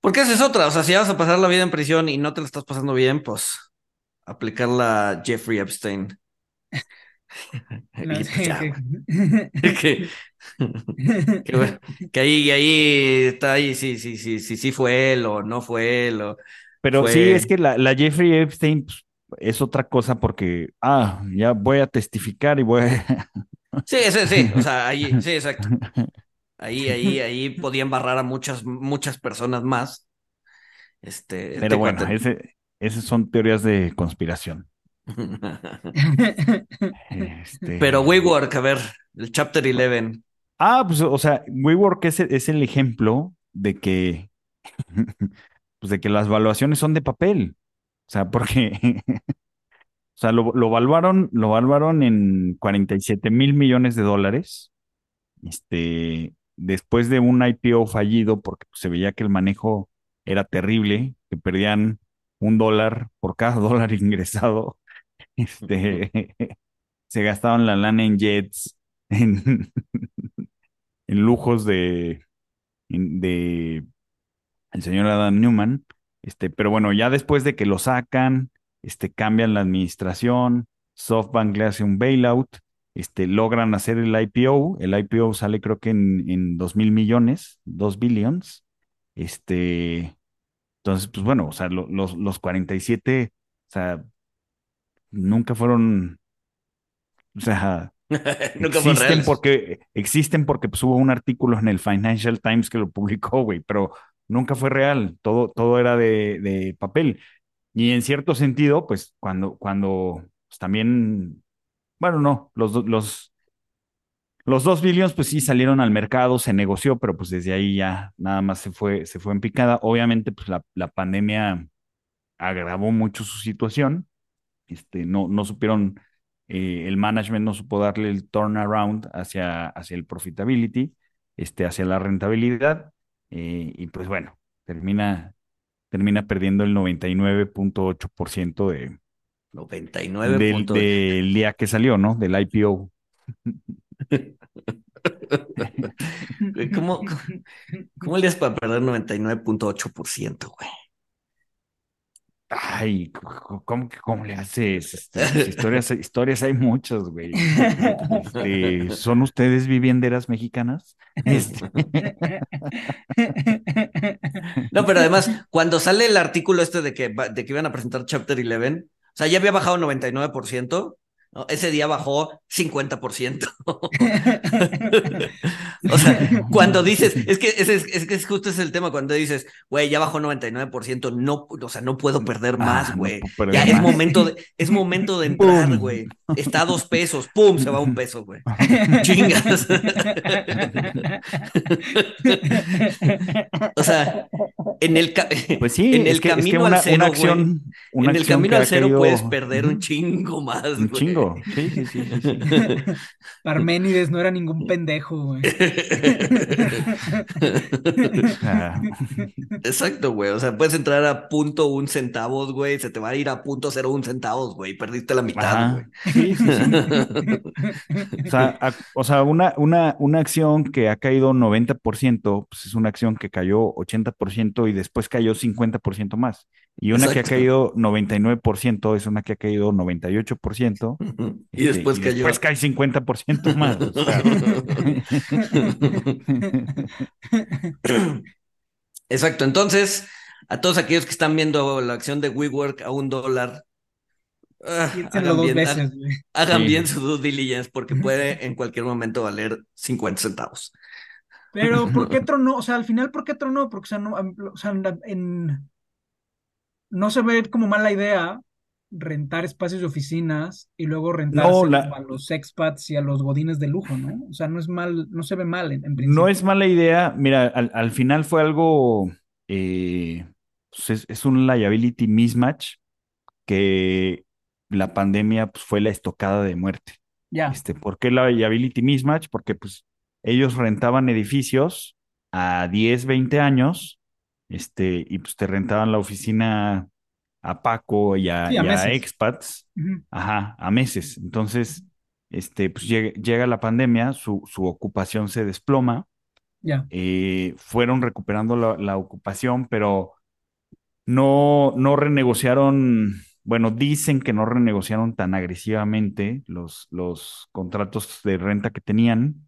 S2: Porque esa es otra. O sea, si vas a pasar la vida en prisión y no te la estás pasando bien, pues aplicar la Jeffrey Epstein. que, que, ahí, ahí está ahí, sí, sí, sí, sí, sí fue él o no fue él. O
S3: Pero sí, es que la, la Jeffrey Epstein pues, es otra cosa porque, ah, ya voy a testificar y voy a...
S2: sí, sí, sí, o sea, ahí, sí, exacto. Ahí, ahí, ahí podían barrar a muchas, muchas personas más. Este,
S3: Pero bueno, ese, esas son teorías de conspiración.
S2: este... Pero WeWork, a ver, el Chapter 11.
S3: Ah, pues, o sea, WeWork es, es el ejemplo de que, pues de que las valuaciones son de papel. O sea, porque, o sea, lo, lo valuaron, lo valuaron en 47 mil millones de dólares. Este, después de un IPO fallido, porque pues, se veía que el manejo era terrible, que perdían un dólar por cada dólar ingresado. Este, se gastaban la lana en jets, en, en lujos de, de el señor Adam Newman. Este, pero bueno, ya después de que lo sacan, este, cambian la administración, SoftBank le hace un bailout, este, logran hacer el IPO, el IPO sale creo que en, en 2 mil millones, 2 billions, este, entonces, pues bueno, o sea, los, los 47, o sea, nunca fueron, o sea,
S2: nunca
S3: existen porque, existen porque pues, hubo un artículo en el Financial Times que lo publicó, güey, pero nunca fue real, todo, todo era de, de papel. Y en cierto sentido, pues cuando, cuando pues, también, bueno, no, los, los, los dos billones, pues sí salieron al mercado, se negoció, pero pues desde ahí ya nada más se fue, se fue en picada. Obviamente, pues la, la pandemia agravó mucho su situación. Este, no, no supieron eh, el management no supo darle el turnaround hacia, hacia el profitability, este, hacia la rentabilidad, eh, y pues bueno, termina, termina perdiendo el 99.8% de,
S2: 99.
S3: del, del día que salió, ¿no? Del IPO.
S2: ¿Cómo, cómo, cómo le das para perder 99.8%, güey?
S3: Ay, ¿cómo, cómo le haces? Historias, historias hay muchas, güey. Este, ¿son ustedes vivienderas mexicanas? Este,
S2: No, pero además, cuando sale el artículo este de que, de que iban a presentar Chapter 11, o sea, ya había bajado 99%, ¿no? Ese día bajó 50%. O sea, cuando dices, es que es, es que es justo ese es el tema, cuando dices, güey, ya bajó 99%, no, o sea, no puedo perder más,
S3: Ah, no
S2: güey. ya es
S3: más.
S2: momento de, es momento de entrar, güey. Está a dos pesos, pum, se va un peso, güey. Chingas. O sea, en el,
S3: Pues sí,
S2: en el camino al cero, güey, en el camino al cero puedes perder un chingo más, güey.
S3: Chingo. Sí, sí, sí, sí, sí.
S4: Parménides no era ningún pendejo, güey.
S3: Ah,
S2: Exacto, güey. O sea, puedes entrar a punto un centavos, güey. Se te va a ir a punto cero un centavos, güey. Perdiste la mitad,
S3: ajá.
S2: güey.
S3: Sí, sí, sí. O sea, a- o sea, una, una, una acción que ha caído 90%, pues es una acción que cayó 80% y después cayó 50% más. Y una que ha caído 99% es una que ha caído 98%.
S2: Y
S3: este,
S2: después cayó.
S3: Después cae 50% más. o sea.
S2: Exacto. Entonces, a todos aquellos que están viendo la acción de WeWork a un dólar, ah, hagan
S4: dos
S2: bien,
S4: veces, güey.
S2: hagan
S3: Sí.
S2: bien su due diligence porque puede en cualquier momento valer 50 centavos.
S4: Pero, ¿por qué tronó? O sea, al final, ¿por qué tronó? Porque, o sea, no, o sea, en- no se ve como mala idea rentar espacios de oficinas y luego
S3: la-
S4: como a los expats y a los godines de lujo, ¿no? O sea, no es mal, no se ve mal en, en
S3: No
S4: principio.
S3: es mala idea. Mira, al, al final fue algo, eh, pues es, es un liability mismatch que la pandemia pues, fue la estocada de muerte.
S4: Ya,
S3: Este, ¿por qué la liability mismatch? Porque pues ellos rentaban edificios a 10, 20 años, este, y pues te rentaban la oficina a Paco y a,
S4: Sí, a
S3: y a
S4: meses.
S3: expats, ajá, a meses. Entonces, este, pues llega, llega la pandemia, su, su ocupación se desploma,
S4: ya.
S3: eh, fueron recuperando la, la ocupación, pero no, no renegociaron, bueno, dicen que no renegociaron tan agresivamente los, los contratos de renta que tenían.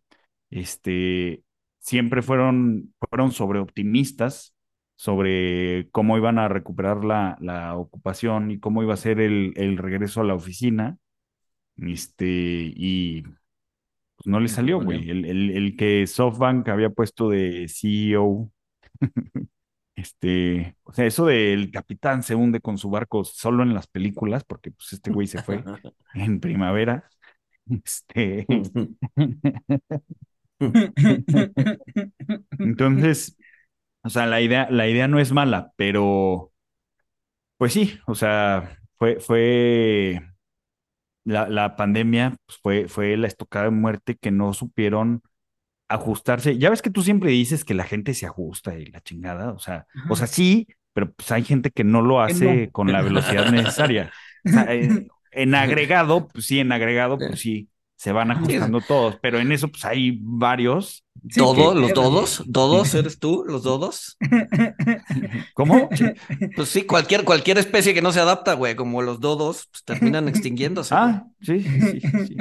S3: Este, siempre fueron, fueron sobreoptimistas sobre cómo iban a recuperar la, la ocupación y cómo iba a ser el, el regreso a la oficina. Este, y pues no le salió, güey. El, el, el que SoftBank había puesto de CEO, este, o sea, eso del capitán se hunde con su barco solo en las películas, porque pues este güey se fue en primavera. Este, entonces, o sea, la idea, la idea no es mala, pero pues sí, o sea, fue, fue la, la pandemia, pues, fue, fue la estocada de muerte que no supieron ajustarse. Ya ves que tú siempre dices que la gente se ajusta y la chingada, o sea, o sea, sí, pero pues hay gente que no lo hace
S4: no.
S3: con la velocidad necesaria. O sea, eh, en agregado, pues sí, en agregado, pues sí, se van ajustando todos, pero en eso, pues hay varios.
S4: Sí,
S2: ¿Todos?
S4: que-
S2: ¿Los dodos? ¿Dodos eres tú? ¿Los dodos?
S3: ¿Cómo?
S2: Pues sí, cualquier, cualquier especie que no se adapta, güey, como los dodos, pues terminan extinguiéndose.
S3: Ah, sí, sí, sí, sí, sí.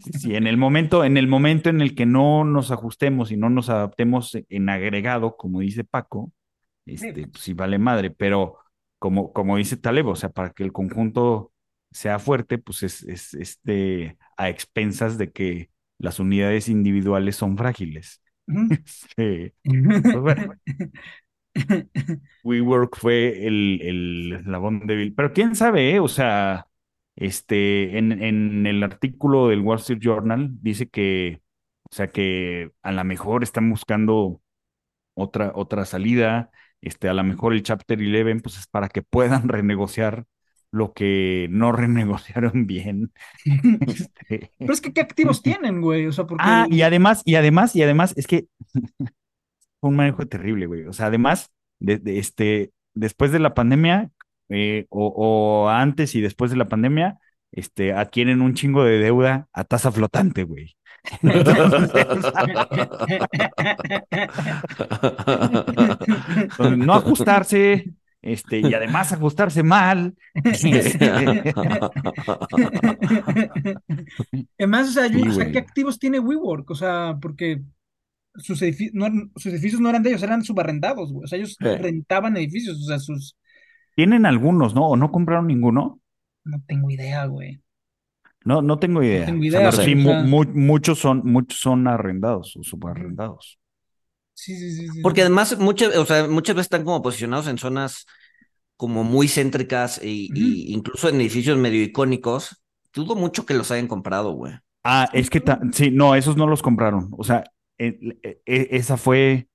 S3: Sí, sí, en el momento, en el momento en el que no nos ajustemos y no nos adaptemos en agregado, como dice Paco, este, pues sí vale madre, pero como, como dice Taleb, o sea, para que el conjunto sea fuerte, pues es, es este, a expensas de que las unidades individuales son frágiles.
S4: Ujú.
S3: Este, pues bueno, WeWork fue el, el eslabón débil. Pero quién sabe, ¿eh? O sea, este, en, en el artículo del Wall Street Journal dice que, o sea, que a lo mejor están buscando otra, otra salida. Este, a lo mejor el Chapter 11, pues es para que puedan renegociar lo que no renegociaron bien. Este,
S4: Pero es que ¿qué activos tienen, güey? O sea, porque...
S3: Ah, y además, y además, y además, es que fue un manejo terrible, güey. O sea, además, de, de este, después de la pandemia, eh, o, o antes y después de la pandemia, este, adquieren un chingo de deuda a tasa flotante, güey. Entonces, no ajustarse, este, y además ajustarse mal.
S4: Además, o sea, yo-
S3: Sí,
S4: o sea,
S3: güey.
S4: ¿qué activos tiene WeWork? O sea, porque sus, edifi- no sus edificios no eran de ellos, eran subarrendados, güey. O sea, ellos
S2: Sí.
S4: rentaban edificios, o sea, sus...
S3: Tienen algunos, ¿no? ¿O no compraron ninguno?
S4: No tengo idea, güey.
S3: No, no tengo idea.
S4: tengo
S3: O sea, pero sí, mu- mu- muchos son, muchos son arrendados o subarrendados.
S4: Sí, sí, sí, sí.
S2: Porque además muchas, o sea, muchas veces están como posicionados en zonas como muy céntricas y, y incluso en edificios medio icónicos. Dudo mucho que los hayan comprado, güey.
S3: Ah, es que sí, no, esos no los compraron. O sea, e- e- e- esa fue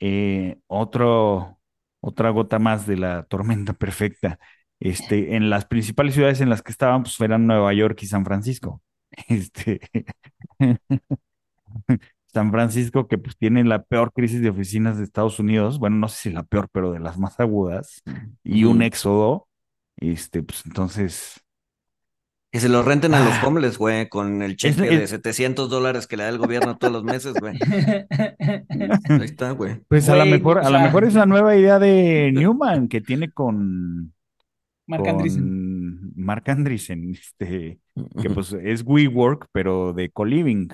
S3: eh, otro, otra gota más de la tormenta perfecta. Este, en las principales ciudades en las que estaban, pues eran Nueva York y San Francisco. Este, San Francisco, que pues tiene la peor crisis de oficinas de Estados Unidos, bueno, no sé si la peor, pero de las más agudas, y un éxodo, este, pues entonces,
S2: Que se los renten a los
S3: Ah.
S2: homeless, güey, con el cheque
S3: es-
S2: de 700 dólares que le da el gobierno todos los meses, güey. Ahí está, güey.
S3: pues a lo mejor,
S4: o
S3: a lo
S4: sea-
S3: mejor es la nueva idea de Newman que tiene con,
S4: Marc
S3: con
S4: Andreessen.
S3: Marc Andreessen, este, que pues es WeWork, pero de co-living.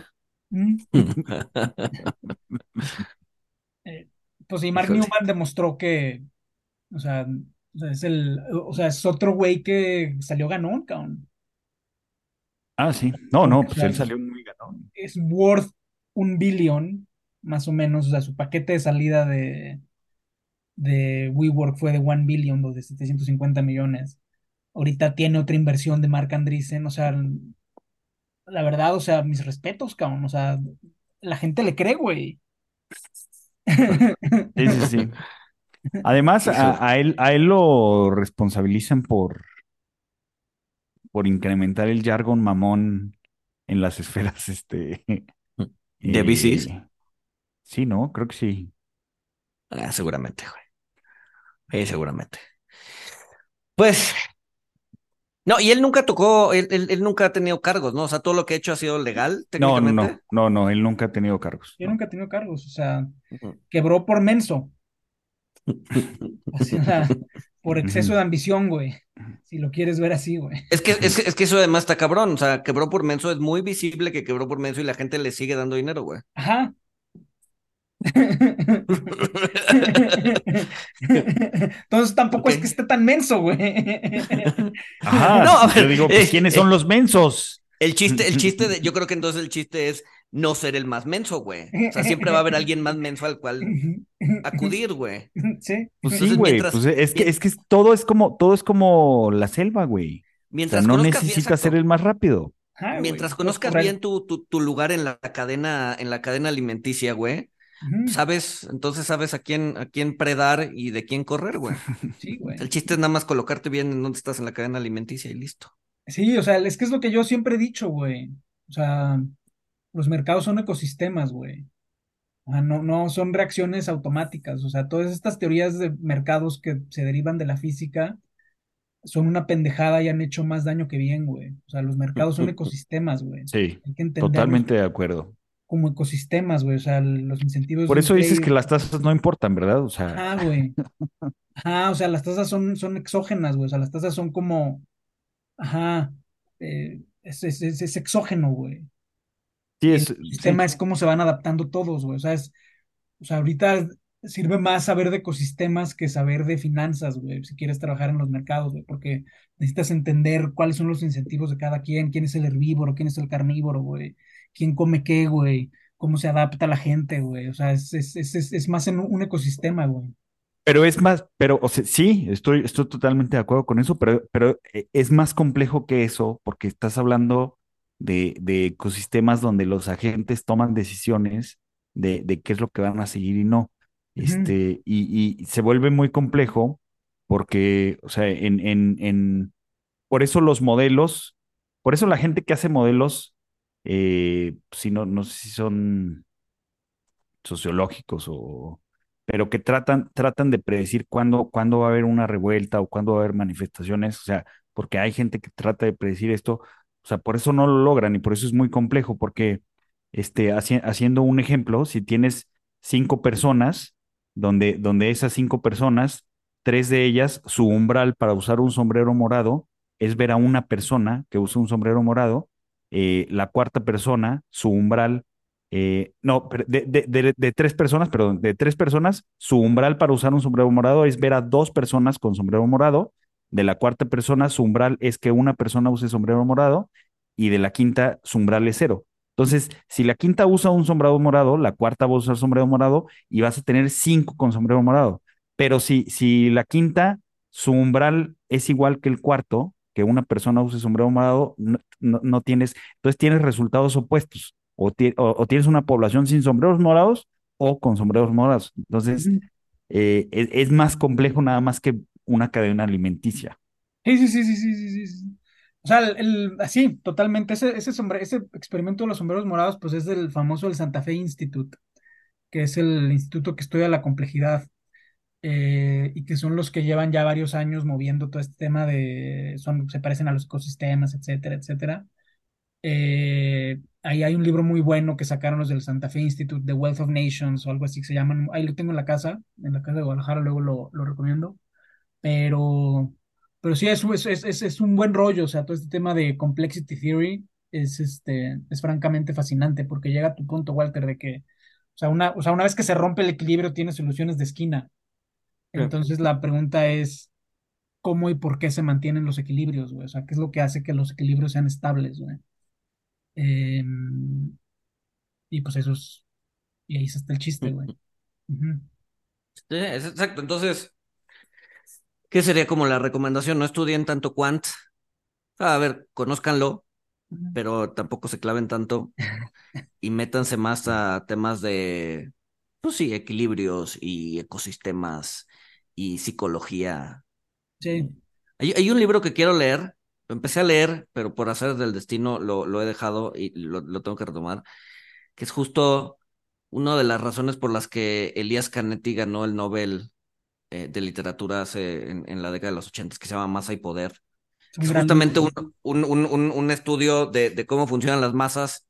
S4: Mm. Eh, Pues sí, Mark
S2: Híjole.
S4: Newman demostró que, o sea, es el, o sea, es otro güey que salió ganón, cabrón.
S3: Ah, sí. No, no,
S4: Porque,
S3: pues él salió muy ganón.
S4: Es worth un billón, más o menos, o sea, su paquete de salida de, de WeWork fue de one billion, o de 750 millones. Ahorita tiene otra inversión de Mark Andreessen, o sea, la verdad, o sea, mis respetos, cabrón, o sea, la gente le cree, güey.
S3: Sí, sí, sí. Además, a, a él, a él lo responsabilizan por, por incrementar el jargon mamón en las esferas, este.
S2: ¿De VCs?
S3: eh, Sí, ¿no? Creo que sí.
S2: Ah, seguramente, güey. Sí, seguramente. Pues, no, y él nunca tocó, él, él- él nunca ha tenido cargos, ¿no? O sea, todo lo que ha hecho ha sido legal,
S3: No, no,
S2: técnicamente.
S3: no, no, no, él nunca ha tenido cargos.
S4: Yo
S3: no.
S4: nunca he tenido cargos, o sea, quebró por menso, o sea, por exceso de ambición, güey. Si lo quieres ver así, güey.
S2: Es que, es, que- es que eso además está cabrón, o sea, quebró por menso, es muy visible que quebró por menso y la gente le sigue dando dinero, güey.
S4: Ajá. Entonces tampoco es que esté tan menso, güey.
S3: Ajá,
S2: No, a
S3: yo
S2: ver,
S3: digo, pues,
S2: eh,
S3: ¿quiénes
S2: eh,
S3: son los mensos?
S2: El chiste, el chiste de, yo creo que entonces el chiste es no ser el más menso, güey. O sea, siempre va a haber alguien más menso al cual acudir, güey.
S4: Sí.
S3: Pues sí,
S2: Entonces,
S3: güey,
S2: mientras-
S3: pues es que, es que todo es como, todo es como la selva, güey. O sea,
S2: Mientras
S3: no necesitas ser el más rápido.
S4: Ajá, güey.
S2: Mientras conozcas bien tu, tu, tu lugar en la cadena, en la cadena alimenticia, güey, Sabes, entonces sabes a quién, a quién predar y de quién correr, güey.
S4: Sí, güey.
S2: El chiste es nada más colocarte bien en dónde estás en la cadena alimenticia y listo.
S4: Sí, o sea, es que es lo que yo siempre he dicho, güey. O sea, los mercados son ecosistemas, güey. O sea, no, no son reacciones automáticas. O sea, todas estas teorías de mercados que se derivan de la física son una pendejada y han hecho más daño que bien, güey. O sea, los mercados son ecosistemas, güey.
S3: Sí,
S4: Hay que
S3: totalmente de acuerdo.
S4: Como ecosistemas, güey. O sea, los incentivos
S3: Por eso dices que las tasas no importan, ¿verdad? O sea,
S4: Ajá, güey. Ajá, o sea, las tasas son, son exógenas, güey. O sea, las tasas son como. Ajá. eh, es, es, es, es exógeno, güey.
S3: sí es,
S4: el sistema
S3: sí.
S4: es cómo se van adaptando todos, güey. O sea, es, o sea, ahorita sirve más saber de ecosistemas que saber de finanzas, güey, si quieres trabajar en los mercados, güey, porque necesitas entender cuáles son los incentivos de cada quien, quién es el herbívoro, quién es el carnívoro, güey, quién come qué, güey, cómo se adapta la gente, güey. O sea, es, es, es, es, es más en un, ecosistema, güey.
S3: Pero es más, pero, o sea, sí, estoy, estoy totalmente de acuerdo con eso, pero, pero eh, es más complejo que eso, porque estás hablando de, de ecosistemas donde los agentes toman decisiones de, de qué es lo que van a seguir y no. Este, y, y se vuelve muy complejo porque, o sea, en, en, en, por eso los modelos, por eso la gente que hace modelos, eh, si no, no sé si son sociológicos o, pero que tratan, tratan de predecir cuándo, cuándo va a haber una revuelta o cuándo va a haber manifestaciones, o sea, porque hay gente que trata de predecir esto, o sea, por eso no lo logran y por eso es muy complejo, porque este, haciendo un ejemplo, si tienes cinco personas, donde, donde esas cinco personas, tres de ellas, su umbral para usar un sombrero morado es ver a una persona que usa un sombrero morado, eh, la cuarta persona, su umbral eh, no, de, de, de, tres personas, perdón, de tres personas, su umbral para usar un sombrero morado es ver a dos personas con sombrero morado. De la cuarta persona, su umbral es que una persona use sombrero morado. Y de la quinta, su umbral es cero. Entonces, si la quinta usa un sombrero morado, la cuarta va a usar sombrero morado y vas a tener cinco con sombrero morado. Pero si, si la quinta, su umbral es igual que el cuarto, que una persona use sombrero morado, no, no tienes, entonces tienes resultados opuestos o, tienes una población sin sombreros morados o con sombreros morados. Entonces, eh, es, más complejo nada más que una cadena alimenticia.
S4: Sí, sí, sí, sí, sí, sí. O sea, el, así, totalmente. Ese, ese, ese experimento de los sombreros morados, pues es del famoso el Santa Fe Institute, que es el instituto que estudia la complejidad. Eh, y que son los que llevan ya varios años moviendo todo este tema de, son, se parecen a los ecosistemas, etcétera, etcétera. Eh, ahí hay un libro muy bueno que sacaron los del Santa Fe Institute, The Wealth of Nations o algo así que se llaman. Ahí lo tengo en la casa, en la casa de Guadalajara, luego lo, lo recomiendo. Pero, pero sí, es, es, es, es, un buen rollo, o sea, todo este tema de Complexity Theory es, este, es francamente fascinante porque llega a tu punto, Walter, de que, o sea, una, o sea, una vez que se rompe el equilibrio, tiene soluciones de esquina. Entonces la pregunta es, ¿cómo y por qué se mantienen los equilibrios, güey? O sea, ¿qué es lo que hace que los equilibrios sean estables, güey? Em, y pues eso es. Y ahí está el chiste, güey.
S2: exacto. Entonces, ¿qué sería como la recomendación? No estudien tanto quant. A ver, conózcanlo, pero tampoco se claven tanto y métanse más a temas de, pues sí, equilibrios y ecosistemas y psicología.
S4: Sí.
S2: Hay, hay un libro que quiero leer lo empecé a leer, pero por hacer del destino lo, lo he dejado y lo, tengo que retomar, que es justo una de las razones por las que Elías Canetti ganó el Nobel eh, de Literatura hace, en, la década de los ochentas, que se llama Masa y Poder. Es justamente un, un, un, un, estudio de, de, cómo funcionan las masas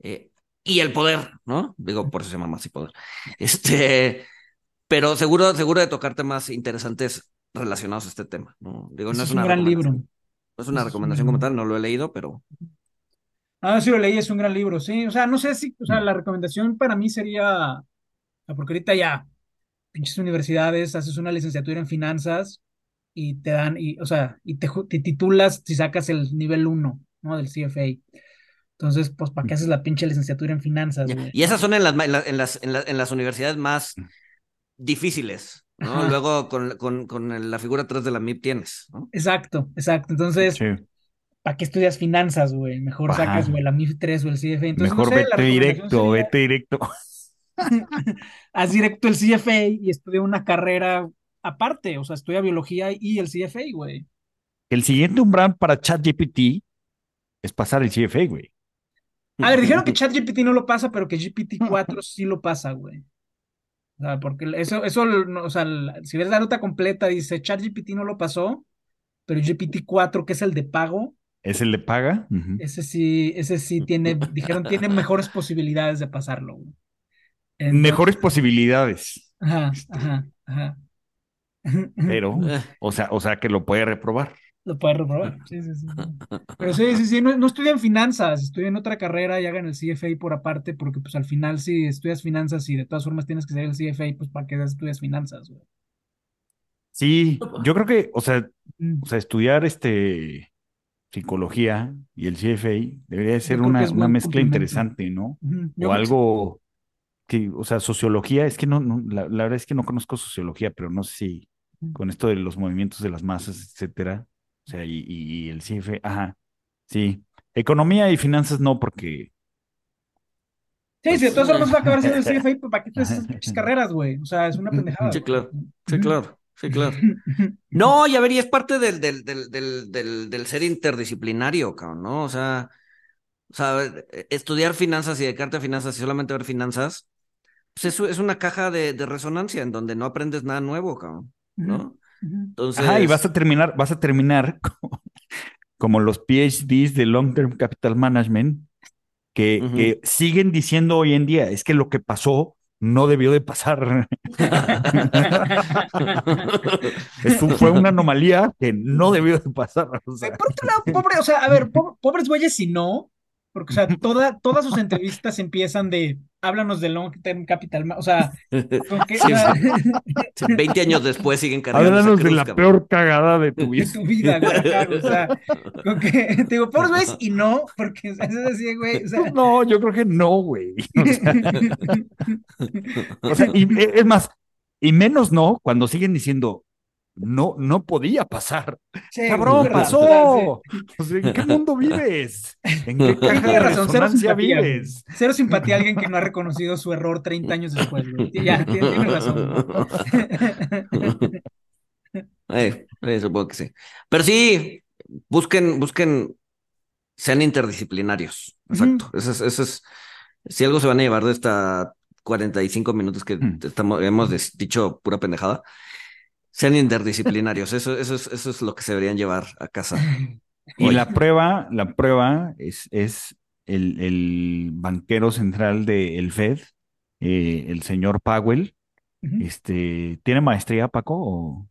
S2: eh, y el poder, ¿no? Digo, por eso se llama Masa y Poder. Este, pero seguro, seguro de tocar temas interesantes relacionados a este tema. ¿no? Digo, no es,
S4: un gran libro.
S2: No es una recomendación como tal, no lo he leído, pero.
S4: Ah, sí lo leí, es un gran libro, sí. O sea, no sé si, o sea, la recomendación para mí sería, porque ahorita ya, pinches universidades, haces una licenciatura en finanzas y te dan, y, o sea, y te, titulas si sacas el nivel 1, ¿no? Del CFA. Entonces, pues, ¿para qué haces la pinche licenciatura en finanzas?
S2: Y esas son en las, en las, en las, universidades más difíciles. ¿no? Luego con, con, con, la figura 3 de la MIP tienes, ¿no?
S4: Exacto, exacto. Entonces, ¿para qué estudias finanzas, güey? Mejor sacas, güey, la MIP 3 o el CFA. Entonces,
S3: Mejor vete directo, vete directo.
S4: Haz directo el CFA y estudia una carrera aparte, o sea, estudia biología y el CFA, güey.
S3: El siguiente umbral para ChatGPT es pasar el CFA, güey.
S4: A ver, dijeron que ChatGPT no lo pasa, pero que GPT-4 sí lo pasa, güey. O sea, porque eso, eso, o sea, si ves la nota completa, dice ChatGPT no lo pasó, pero GPT-4, que es el de pago.
S3: ¿Es el de paga?
S4: Ese sí, ese sí tiene, dijeron, tiene mejores posibilidades de pasarlo.
S3: mejores posibilidades.
S4: Ajá, este, ajá, ajá.
S3: Pero, o sea, o sea que lo puede reprobar.
S4: Lo puede reprobar, sí, sí, sí. Pero sí, sí, sí, no, no estudian finanzas, estudian otra carrera y hagan el CFA por aparte, porque pues al final si estudias finanzas y de todas formas tienes que hacer el CFA, pues para qué estudias finanzas, güey.
S3: Sí, yo creo que, o sea, o sea, estudiar este psicología y el CFA debería ser una, una mezcla interesante, ¿no? O algo que, o sea, sociología, es que no, no la, la, verdad es que no conozco sociología, pero no sé si con esto de los movimientos de las masas, etcétera, o sea, y, el CFA, ajá, sí. Economía y finanzas no, porque.
S4: Sí, sí, de todas formas va a acabar siendo el CFA, pues, ¿para qué esas carreras, güey? O sea, es una pendejada.
S2: Sí, claro. Sí, claro. Sí, claro. No, y a ver, y es parte del, del, del, del, del, del ser interdisciplinario, cabrón, ¿no? O sea, o sea, eh, estudiar finanzas y dedicarte a finanzas y solamente ver finanzas, pues eso es una caja de, de resonancia en donde no aprendes nada nuevo, cabrón, ¿no? Entonces,
S3: Ajá, y vas a terminar, vas a terminar como, como los PhDs de Long Term Capital Management que, siguen diciendo hoy en día, es que lo que pasó no debió de pasar. Eso fue una anomalía que no debió de pasar. o sea.
S4: Por otro lado, pobre, o sea, a ver, po- pobres güeyes si no, porque, o sea, toda, todas sus entrevistas empiezan de, háblanos de Long Term Capital, Ma-", o sea, como que, o
S2: Sí,
S4: sea,
S2: sí, 20 años después siguen cargando
S3: Háblanos de la
S2: cabrón.
S3: peor cagada de tu
S4: de
S3: vida.
S4: tu vida, güey, claro, o sea, como que, te digo, pobres güeyes y no, porque, o sea, es así, güey, o sea,
S3: No, yo creo que no, güey. O sea, o sea, y, es más, y menos no cuando siguen diciendo, no, no podía pasar. Cabrón, pasó. O sea, ¿en qué mundo vives? ¿En qué caja de
S4: razón, cero simpatía,
S3: vives?
S4: Cero simpatía a alguien que no ha reconocido su error 30 años después. Ya, tienes razón.
S2: Eh, eh, supongo que sí. Pero sí, busquen, busquen, sean interdisciplinarios. Exacto. Eso es, eso es, si algo se van a llevar de esta 45 minutos que
S3: Hmm.
S2: estamos, hemos dicho pura pendejada, sean interdisciplinarios. Eso, eso es, eso es lo que se deberían llevar a casa.
S3: Y
S2: Hoy.
S3: la prueba, la prueba es, es el, el banquero central del Fed, eh, el señor Powell. Este, ¿tiene maestría, Paco? o-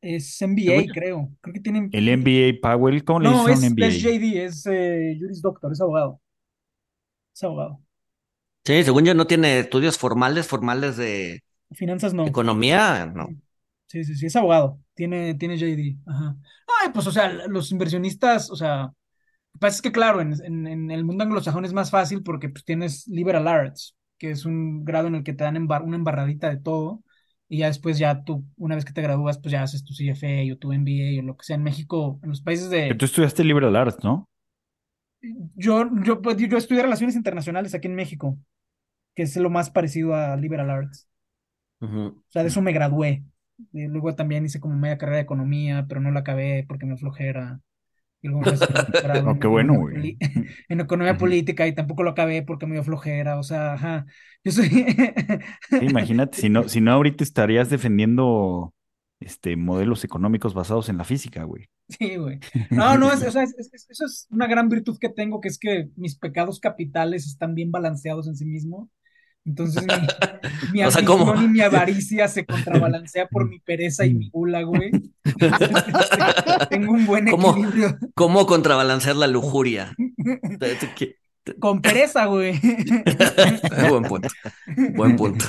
S4: Es MBA, creo. Creo que tienen.
S3: El MBA Powell, ¿cómo le
S4: No,
S3: dicen
S4: es,
S3: un MBA?
S4: es JD, es eh, Juris Doctor, es abogado. Es abogado.
S2: Sí, según yo no tiene estudios formales, formales de
S4: Finanzas no.
S2: economía, no.
S4: Sí, sí, sí, es abogado. Tiene, tiene JD. Ajá. Ay, pues, o sea, los inversionistas, o sea, lo que pasa es que, claro, en, en, en el mundo anglosajón es más fácil porque pues tienes liberal arts, que es un grado en el que te dan embar- una embarradita de todo, y ya después ya tú, una vez que te gradúas, pues ya haces tu CFA o tu MBA o lo que sea. En México, en los países de...
S3: Tú estudiaste liberal arts, ¿no?
S4: Yo, yo, pues, yo estudié Relaciones Internacionales aquí en México, que es lo más parecido a liberal arts. O sea, de eso me gradué. Y luego también hice como media carrera de economía, pero no la acabé porque me flojera. Y luego doctorado
S3: Oh,
S4: en
S3: qué bueno, güey.
S4: en economía política y tampoco lo acabé porque me dio flojera. O sea, ajá. Yo soy.
S3: Sí, imagínate, si no, si no ahorita estarías defendiendo este modelos económicos basados en la física, güey.
S4: Sí, güey. No, no, es, o sea, es- es- eso es una gran virtud que tengo, que es que mis pecados capitales están bien balanceados en sí mismo. Entonces mi, mi
S2: O sea,
S4: ambición
S2: ¿cómo?
S4: y mi avaricia se contrabalancea por mi pereza y mi gula, güey. Tengo un buen
S2: ¿Cómo?
S4: equilibrio.
S2: ¿Cómo contrabalancear la lujuria?
S4: Con pereza, güey.
S2: Buen punto. Buen punto.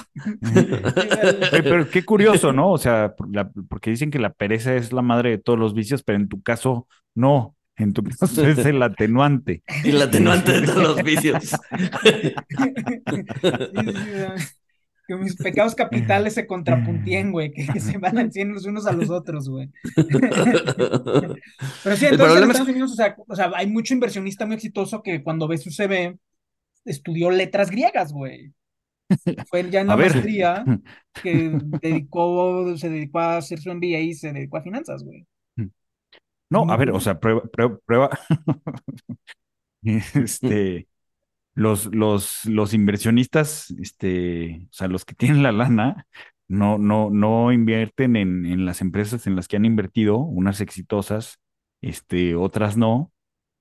S3: Oye, pero qué curioso, ¿no? O sea, la- porque dicen que la pereza es la madre de todos los vicios, pero en tu caso no. En tu caso es el atenuante.
S2: Y la atenuante de todos los vicios.
S4: Sí, sí, sí, que mis pecados capitales se contrapuntien, güey, que, que se balanceen los unos a los otros, güey. Pero sí,
S2: El
S4: entonces en
S2: es-
S4: Estados Unidos, o sea, o sea, hay mucho inversionista muy exitoso que cuando ve su CV estudió letras griegas, güey. Fue ya en la
S3: A ver.
S4: maestría que dedicó, se dedicó a hacer su MBA y se dedicó a finanzas, güey.
S3: No, a ver, o sea, prueba, prueba, prueba. Este, los, los, los inversionistas, este, o sea, los que tienen la lana, no, no, no invierten en, en las empresas en las que han invertido, unas exitosas, este, otras no.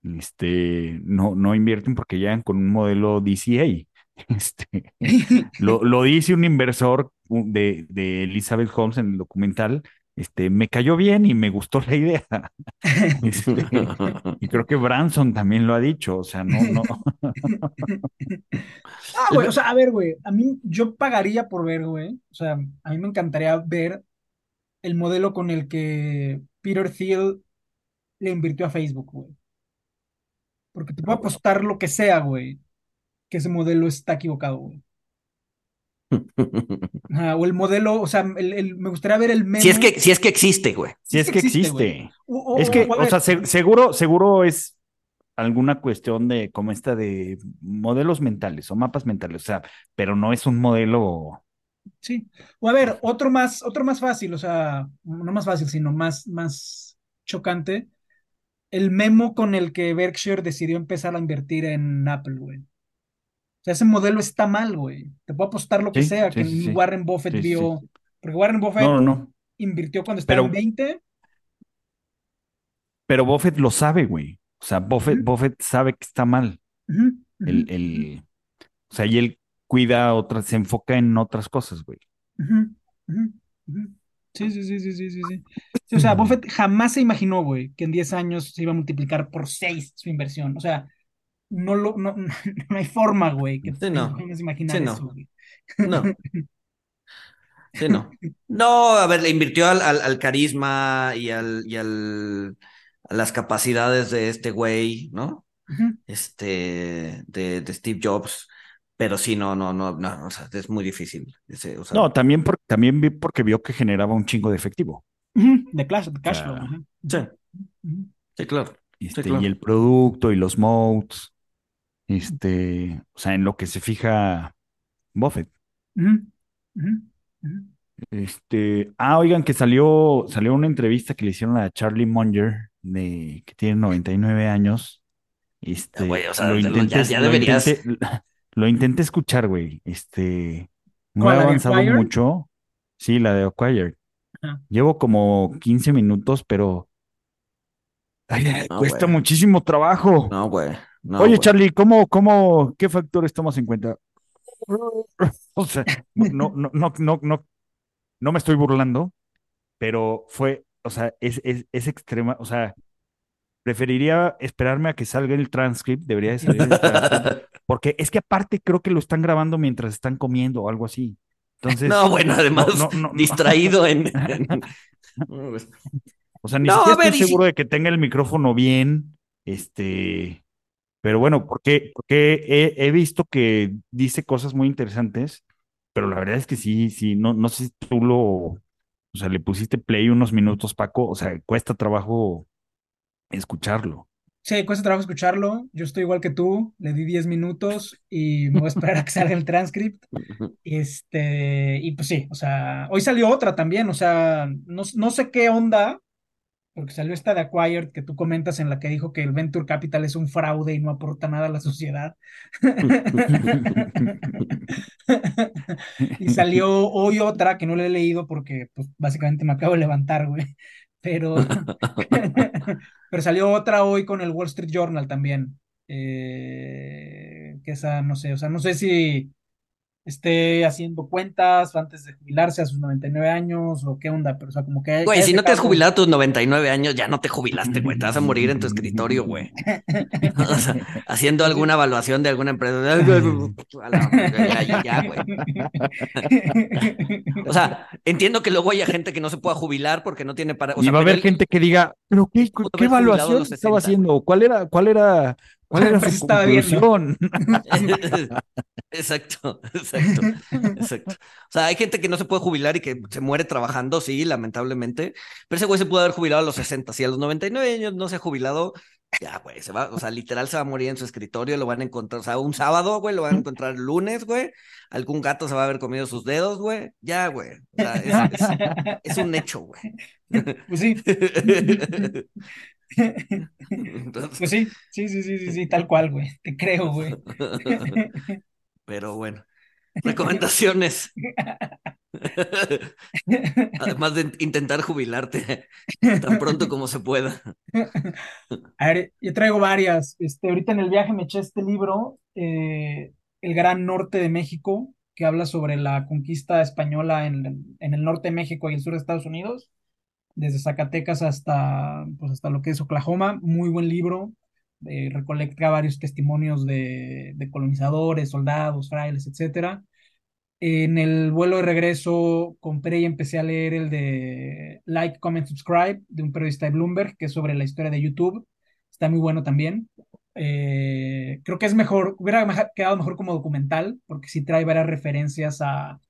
S3: Este, no, no invierten porque llegan con un modelo DCA. Este, lo, lo dice un inversor de, de Elizabeth Holmes en el documental. Este, me cayó bien y me gustó la idea. Este, y creo que Branson también lo ha dicho. O sea, no, no.
S4: Ah, güey, o sea, a ver, güey, a mí yo pagaría por ver, güey, o sea, a mí me encantaría ver el modelo con el que Peter Thiel le invirtió a Facebook, güey. Porque te puedo apostar lo que sea, güey, que ese modelo está equivocado, güey. Ajá, o el modelo, o sea, el- el- me gustaría ver el meme.
S2: Si es que, si es que existe, güey.
S3: Si es que existe.
S4: O- o-
S3: Es que,
S4: o,
S3: sea, se- seguro, seguro es alguna cuestión de como esta de modelos mentales o mapas mentales. O sea, pero no es un modelo
S4: Sí. O a ver, otro más, otro más fácil, o sea, no más fácil, sino más, más chocante. El memo con el que Berkshire decidió empezar a invertir en Apple, güey. Sea, ese modelo está mal, güey. Te puedo apostar lo que
S3: Sí,
S4: sea, que
S3: sí, sí.
S4: Warren Buffett vio. Porque Warren Buffett
S3: No, no,
S4: invirtió cuando estaba en
S3: Pero,
S4: 20.
S3: pero Buffett lo sabe, güey. O sea, Buffett, Buffett sabe que está mal. El, el, o sea, y él cuida otras, se enfoca en otras cosas, güey.
S4: Sí, sí, sí, sí, sí, sí, sí. Sí, o sea, Buffett jamás se imaginó, güey, que en 10 años se iba a multiplicar por 6 su inversión. O sea, no, lo, no, no hay forma, güey, que
S2: Sí,
S4: te
S2: no.
S4: puedas
S2: Sí,
S4: imaginar eso,
S2: no.
S4: güey.
S2: No. Sí, no. No, a ver, le invirtió al, al, al carisma y al, y al, a las capacidades de este güey, ¿no? Este, de, de Steve Jobs. Pero sí, no, no, no, no, o sea, es muy difícil. Ese, o sea,
S3: No, también, por, también vi porque vio que generaba un chingo de efectivo.
S4: De cash, de cash flow.
S2: sí, sí, claro. Sí,
S3: este, y el producto y los modes, este, o sea, en lo que se fija Buffett. Este, ah, oigan, que salió, salió una entrevista que le hicieron a Charlie Munger, de, que tiene 99 años.
S2: Ya, güey,
S3: Este,
S2: o sea,
S3: lo
S2: te lo-
S3: intenté,
S2: ya, ya
S3: lo
S2: deberías.
S3: intenté, lo intenté escuchar, güey. Este, no
S4: ¿Cuál,
S3: he avanzado mucho. Sí, la de Acquired.
S4: Ajá.
S3: Llevo como 15 minutos, pero ay, ay,
S2: No,
S3: cuesta
S2: güey.
S3: muchísimo trabajo.
S2: No, güey. No,
S3: Oye. Charlie, ¿cómo, cómo, qué factores tomas en cuenta? O sea, no, no, no, no, no, no me estoy burlando, pero fue, o sea, es, es, es extrema, o sea, preferiría esperarme a que salga el transcript, debería de salir el transcript, porque es que aparte creo que lo están grabando mientras están comiendo o algo así. Entonces,
S2: No, bueno,
S3: no,
S2: además,
S3: no, no, no.
S2: distraído en.
S3: O sea, ni siquiera
S2: ver,
S3: estoy
S2: si-
S3: seguro de que tenga el micrófono bien, este, pero bueno, porque, porque he, he visto que dice cosas muy interesantes, pero la verdad es que sí, sí, no, no sé si tú lo, o sea, le pusiste play unos minutos, Paco, o sea, cuesta trabajo escucharlo.
S4: Sí, cuesta trabajo escucharlo. Yo estoy igual que tú. Le di 10 minutos y me voy a esperar a que salga el transcript. Este, y pues sí, o sea, hoy salió otra también. O sea, no, no sé qué onda, porque salió esta de Acquired que tú comentas en la que dijo que el Venture Capital es un fraude y no aporta nada a la sociedad. Y salió hoy otra que no la he leído porque, pues, básicamente me acabo de levantar, güey. Pero, pero salió otra hoy con el Wall Street Journal también. Eh, que esa, no sé, o sea, no sé si esté haciendo cuentas antes de jubilarse a sus 99 años o qué onda, pero, o sea, como que,
S2: Güey, si no te has jubilado a tus 99 años, ya no te jubilaste, güey. Te vas a morir en tu escritorio, güey. O sea, haciendo alguna evaluación de alguna empresa. A la- Ya, ya, ya, güey. O sea, entiendo que luego haya gente que no se pueda jubilar porque no tiene para. O
S3: y va a haber gente que diga, pero qué, qué evaluación estaba
S2: 60,
S3: haciendo, cuál era, cuál era, cuál era su conclusión.
S2: Exacto, exacto, exacto. O sea, hay gente que no se puede jubilar y que se muere trabajando, sí, lamentablemente. Pero ese güey se pudo haber jubilado a los 60. Si a los 99 años no se ha jubilado, ya, güey, se va, o sea, literal se va a morir en su escritorio, lo van a encontrar, o sea, un sábado, güey, lo van a encontrar el lunes, güey. Algún gato se va a haber comido sus dedos, güey. Ya, güey. O sea, es, es- es un hecho, güey.
S4: Pues sí,
S2: Entonces,
S4: pues sí, sí, sí, sí, sí, sí, tal cual, güey. Te creo, güey.
S2: pero bueno, recomendaciones. Además de intentar jubilarte tan pronto como se pueda.
S4: A ver, yo traigo varias. Este, ahorita en el viaje me eché este libro, eh, El Gran Norte de México, que habla sobre la conquista española en, en el norte de México y el sur de Estados Unidos, desde Zacatecas hasta, pues, hasta lo que es Oklahoma. Muy buen libro. eh, recolecta varios testimonios de, colonizadores, soldados, frailes, etcétera. En el vuelo de regreso compré y empecé a leer el de Like, Comment, Subscribe de un periodista de Bloomberg, que es sobre la historia de YouTube. Está muy bueno también. Eh, creo que es mejor, hubiera quedado mejor como documental, porque sí trae varias referencias a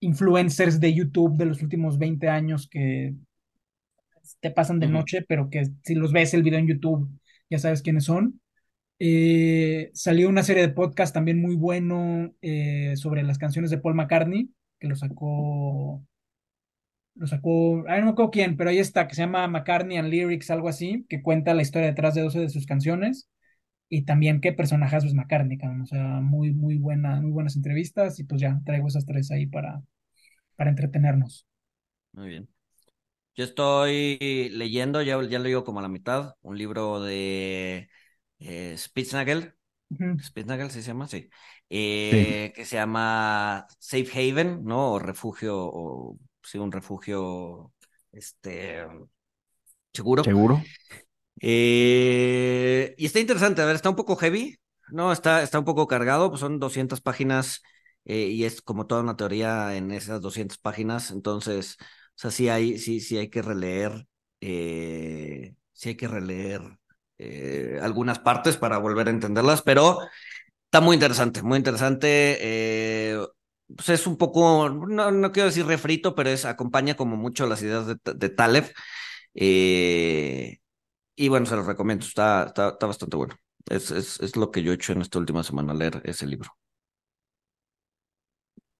S4: influencers de YouTube de los últimos 20 años que te pasan de noche, pero que si los ves el video en YouTube, ya sabes quiénes son. Eh, salió una serie de podcast también muy bueno eh, sobre las canciones de Paul McCartney, que lo sacó, lo sacó, ay, no me acuerdo quién, pero ahí está, que se llama McCartney and Lyrics, algo así, que cuenta la historia detrás de 12 de sus canciones. Y también qué personajazo es McCartney. O sea, muy, muy buena, muy buenas entrevistas. Y pues ya, traigo esas tres ahí para, para entretenernos.
S2: Muy bien. Yo estoy leyendo, ya, ya lo digo como a la mitad, un libro de eh, Spitznagel. Spitznagel ¿sí se llama, sí. Eh, Que se llama Safe Haven, ¿no? O refugio, o sí, un refugio, este, seguro.
S3: ¿Seguro?
S2: Eh, y está interesante, a ver, está un poco heavy, ¿no? Está, está un poco cargado, pues son 200 páginas eh, y es como toda una teoría en esas 200 páginas, entonces, sea, sí hay, sí, sí hay que releer, eh, sí hay que releer eh, algunas partes para volver a entenderlas, pero está muy interesante, muy interesante. eh, pues es un poco, no, no quiero decir refrito, pero es, acompaña como mucho las ideas de, de Taleb. y bueno, se los recomiendo, está, está, está bastante bueno. Es, es, es lo que yo he hecho en esta última semana, leer ese libro.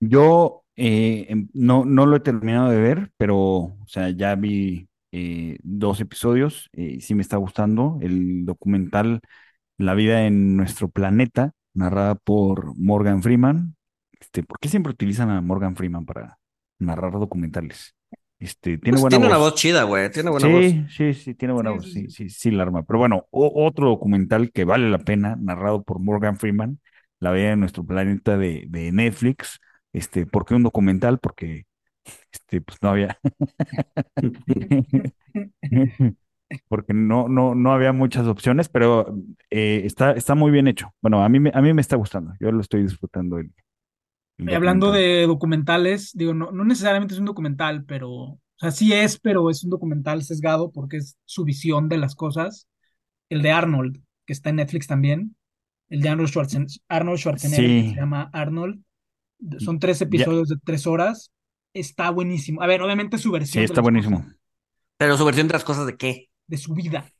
S3: Yo eh, em- no, no lo he terminado de ver, pero, o sea, ya vi eh, dos episodios y sí me está gustando. El documental La vida en nuestro planeta, narrada por Morgan Freeman. Este, ¿por qué siempre utilizan a Morgan Freeman para narrar documentales? Este, tiene
S2: Pues
S3: buena
S2: tiene una
S3: voz.
S2: chida, güey, tiene buena voz.
S3: Sí, sí, sí, tiene buena
S4: Sí,
S3: voz,
S4: sí,
S3: sí,
S4: sí.
S3: sí, sí, la arma. Pero bueno, o- otro documental que vale la pena, narrado por Morgan Freeman, La vida de nuestro planeta de, de Netflix. Este, ¿por qué un documental? Porque este, pues no había, porque no, no, no había muchas opciones, pero eh, está, está muy bien hecho. Bueno, a mí, me- a mí me está gustando, yo lo estoy disfrutando el, el
S4: Y hablando de documentales, digo, no, no necesariamente es un documental, pero, o sea, sí es, pero es un documental sesgado porque es su visión de las cosas. El de Arnold, que está en Netflix también, el de Arnold Schwarzen- Arnold Schwarzenegger, que se llama Arnold. Son tres
S3: ya,
S4: episodios de tres horas. Está buenísimo. A ver, obviamente su
S3: sí,
S4: versión de
S3: está
S4: cosas,
S3: buenísimo.
S2: Pero su versión de las cosas de qué.
S4: de su vida.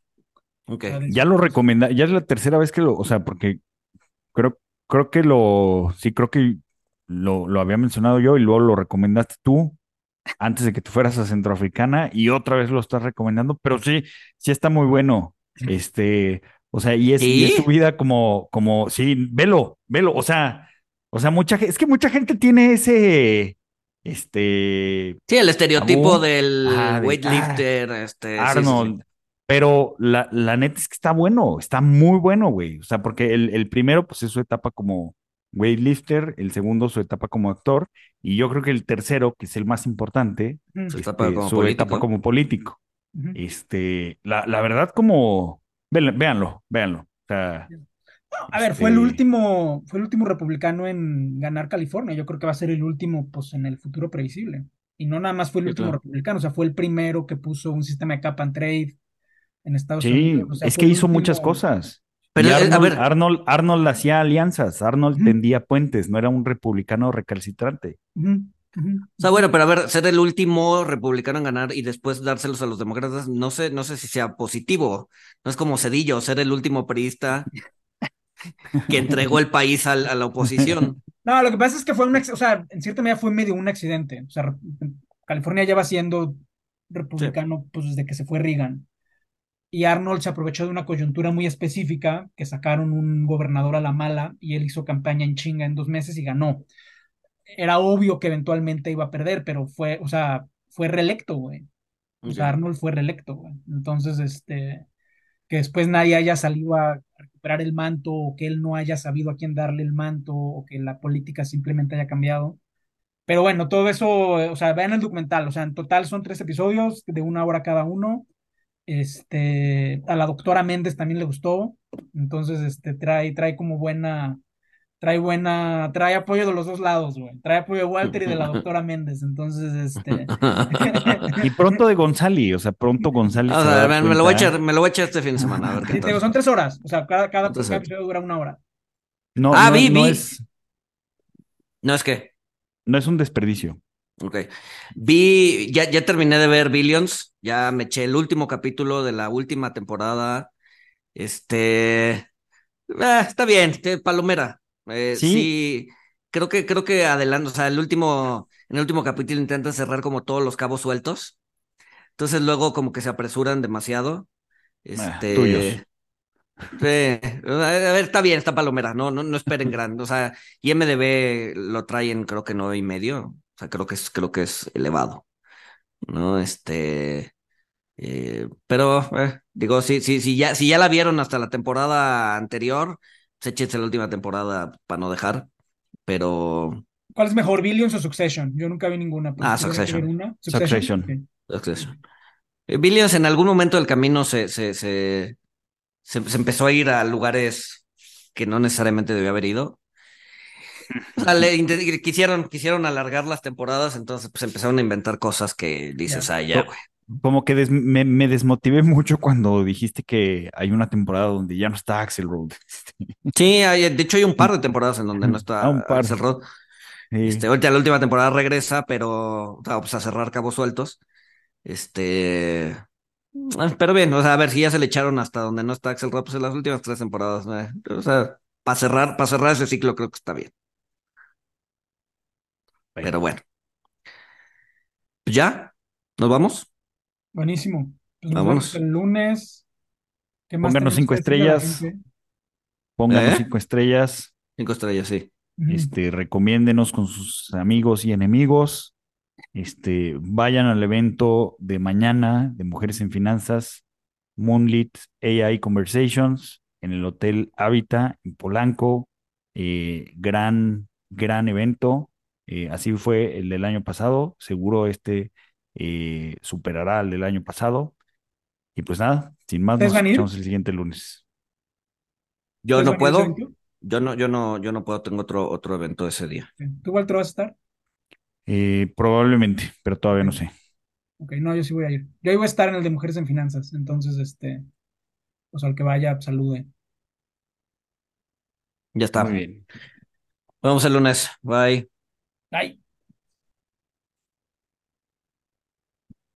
S2: Ok.
S4: O sea, de
S3: Ya lo recomenda, ya es la tercera vez que lo, o sea, porque creo, creo que lo, sí, creo que lo, lo había mencionado yo y luego lo recomendaste tú antes de que te fueras a Centroafricana y otra vez lo estás recomendando, pero sí, sí está muy bueno. Este, o sea, y es, y es su
S2: ¿Sí?
S3: vida como, como, sí, velo, velo, o sea, o sea, mucha es que mucha gente tiene ese, este,
S2: Sí, el estereotipo
S3: tabú,
S2: del
S3: de, ah,
S2: weightlifter, este, sí, sí, sí.
S3: Arnold, pero la, la neta es que está bueno, está muy bueno, güey. O sea, porque el, el primero, pues es su etapa como weightlifter, el segundo su etapa como actor, y yo creo que el tercero, que es el más importante,
S4: Ujú,
S2: Su etapa
S3: este,
S2: como
S3: su etapa
S2: político.
S3: como político.
S4: ujú.
S3: Este, la, la verdad, como, véanlo, véanlo. O sea,
S4: A ver, fue el último, fue el último republicano en ganar California. Yo creo que va a ser el último, pues, en el futuro previsible. Y no nada más fue el
S2: Sí,
S4: último
S2: claro.
S4: republicano, o sea, fue el primero que puso un sistema de cap and trade en Estados
S3: sí,
S4: Unidos. O sea,
S3: es que hizo muchas cosas.
S2: Pero, eh, a
S3: Arnold,
S2: ver,
S3: Arnold, Arnold hacía alianzas, Arnold tendía puentes, no era un republicano recalcitrante.
S2: o sea, bueno, pero a ver, ser el último republicano en ganar y después dárselos a los demócratas, no sé, no sé si sea positivo. No es como Cedillo, ser el último priista que entregó el país a la oposición.
S4: No, lo que pasa es que fue un, o sea, en cierta medida fue medio un accidente. O sea, California lleva siendo
S2: Sí.
S4: republicano, pues, desde que se fue Reagan. Y Arnold se aprovechó de una coyuntura muy específica, que sacaron un gobernador a la mala y él hizo campaña en chinga en dos meses y ganó. Era obvio que eventualmente iba a perder, pero fue, o sea, fue reelecto, güey. O sea. Arnold fue reelecto, güey. Entonces, este, que después nadie haya salido a recuperar el manto o que él no haya sabido a quién darle el manto o que la política simplemente haya cambiado. Pero bueno, todo eso, o sea, vean el documental, o sea, en total son tres episodios de una hora cada uno. Este, a la doctora Méndez también le gustó, entonces, este, trae, trae como buena, trae buena, trae apoyo de los dos lados, güey. Trae apoyo de Walter y de la doctora Méndez, entonces, este,
S3: Y pronto de González, o sea, pronto González
S2: O
S3: se va a
S2: sea, me, me lo voy a echar, me lo voy a echar este fin de semana, a ver qué
S4: sí, digo, son tres horas, o sea, cada, cada, cada episodio dura una hora.
S3: No,
S2: ah,
S3: no,
S2: vi,
S3: no
S2: vi.
S3: es,
S2: No es que,
S3: no es un desperdicio.
S2: ok. Vi, ya, ya terminé de ver Billions, ya me eché el último capítulo de la última temporada. Este, eh, está bien, te- palomera. Eh,
S3: Sí,
S2: sí, creo que, creo que adelante, o sea, el último, en el último capítulo intentan cerrar como todos los cabos sueltos. Entonces luego como que se apresuran demasiado. Este,
S3: tuyos.
S2: sí, a ver, está bien, está palomera, no, no, no esperen grande. O sea, IMDB lo traen creo que nueve y medio. O sea, creo que es, creo que es elevado. ¿No? Este. eh, pero, eh, digo, si, si, si ya, si ya la vieron hasta la temporada anterior, pues échense la última temporada para no dejar. Pero
S4: ¿Cuál es mejor, Billions o Succession? Yo nunca vi ninguna.
S2: Ah, Succession.
S4: una,
S3: Succession.
S2: Succession. Eh, Billions en algún momento del camino se, se, se, se, se empezó a ir a lugares que no necesariamente debía haber ido. O sea, le inte- quisieron, quisieron alargar las temporadas, entonces pues empezaron a inventar cosas que dices,
S4: Ya.
S2: ah, ya, güey.
S3: Como que des- me, me desmotivé mucho cuando dijiste que hay una temporada donde ya no está Axel Road.
S2: Sí, hay- de hecho hay un par de temporadas en donde no está
S3: Ah, un par.
S2: Axel.
S3: Sí.
S2: Este, ahorita la última temporada regresa, pero pues a cerrar cabos sueltos. Este, ah, pero bien, o sea, a ver si ya se le echaron hasta donde no está Axel Rod, pues en las últimas tres temporadas, eh, o sea, para cerrar, para cerrar ese ciclo creo que está bien. Pero bueno. Pues ya, nos vamos.
S4: Buenísimo. Pues nos
S2: Vámonos.
S4: vemos el lunes. ¿Qué más
S3: Pónganos
S4: tenemos
S3: cinco
S4: que decirle a la
S3: estrellas.
S4: gente?
S3: Pónganos
S2: ¿Eh?
S3: cinco estrellas.
S2: Cinco estrellas, sí.
S4: Ujú.
S3: Este, recomiéndenos con sus amigos y enemigos. Este, vayan al evento de mañana de Mujeres en Finanzas, Moonlit AI Conversations, en el Hotel Habita, en Polanco. Eh, gran, gran evento. Eh, así fue el del año pasado. Seguro este eh, superará al del año pasado. Y pues nada, sin más,
S4: ¿Ustedes
S3: nos escuchamos el siguiente lunes.
S2: Yo
S4: ¿Ustedes
S2: no puedo, yo no, yo no, yo no puedo, tengo otro, otro evento ese día.
S4: ¿Tú, Walter, vas a estar?
S3: Eh, probablemente, pero todavía no sé.
S4: Ok, no, yo sí voy a ir. Yo iba a estar en el de Mujeres en Finanzas, entonces, este, pues al que vaya, salude.
S2: Ya está.
S3: Muy bien.
S2: Nos vemos el lunes. Bye.
S4: Ay.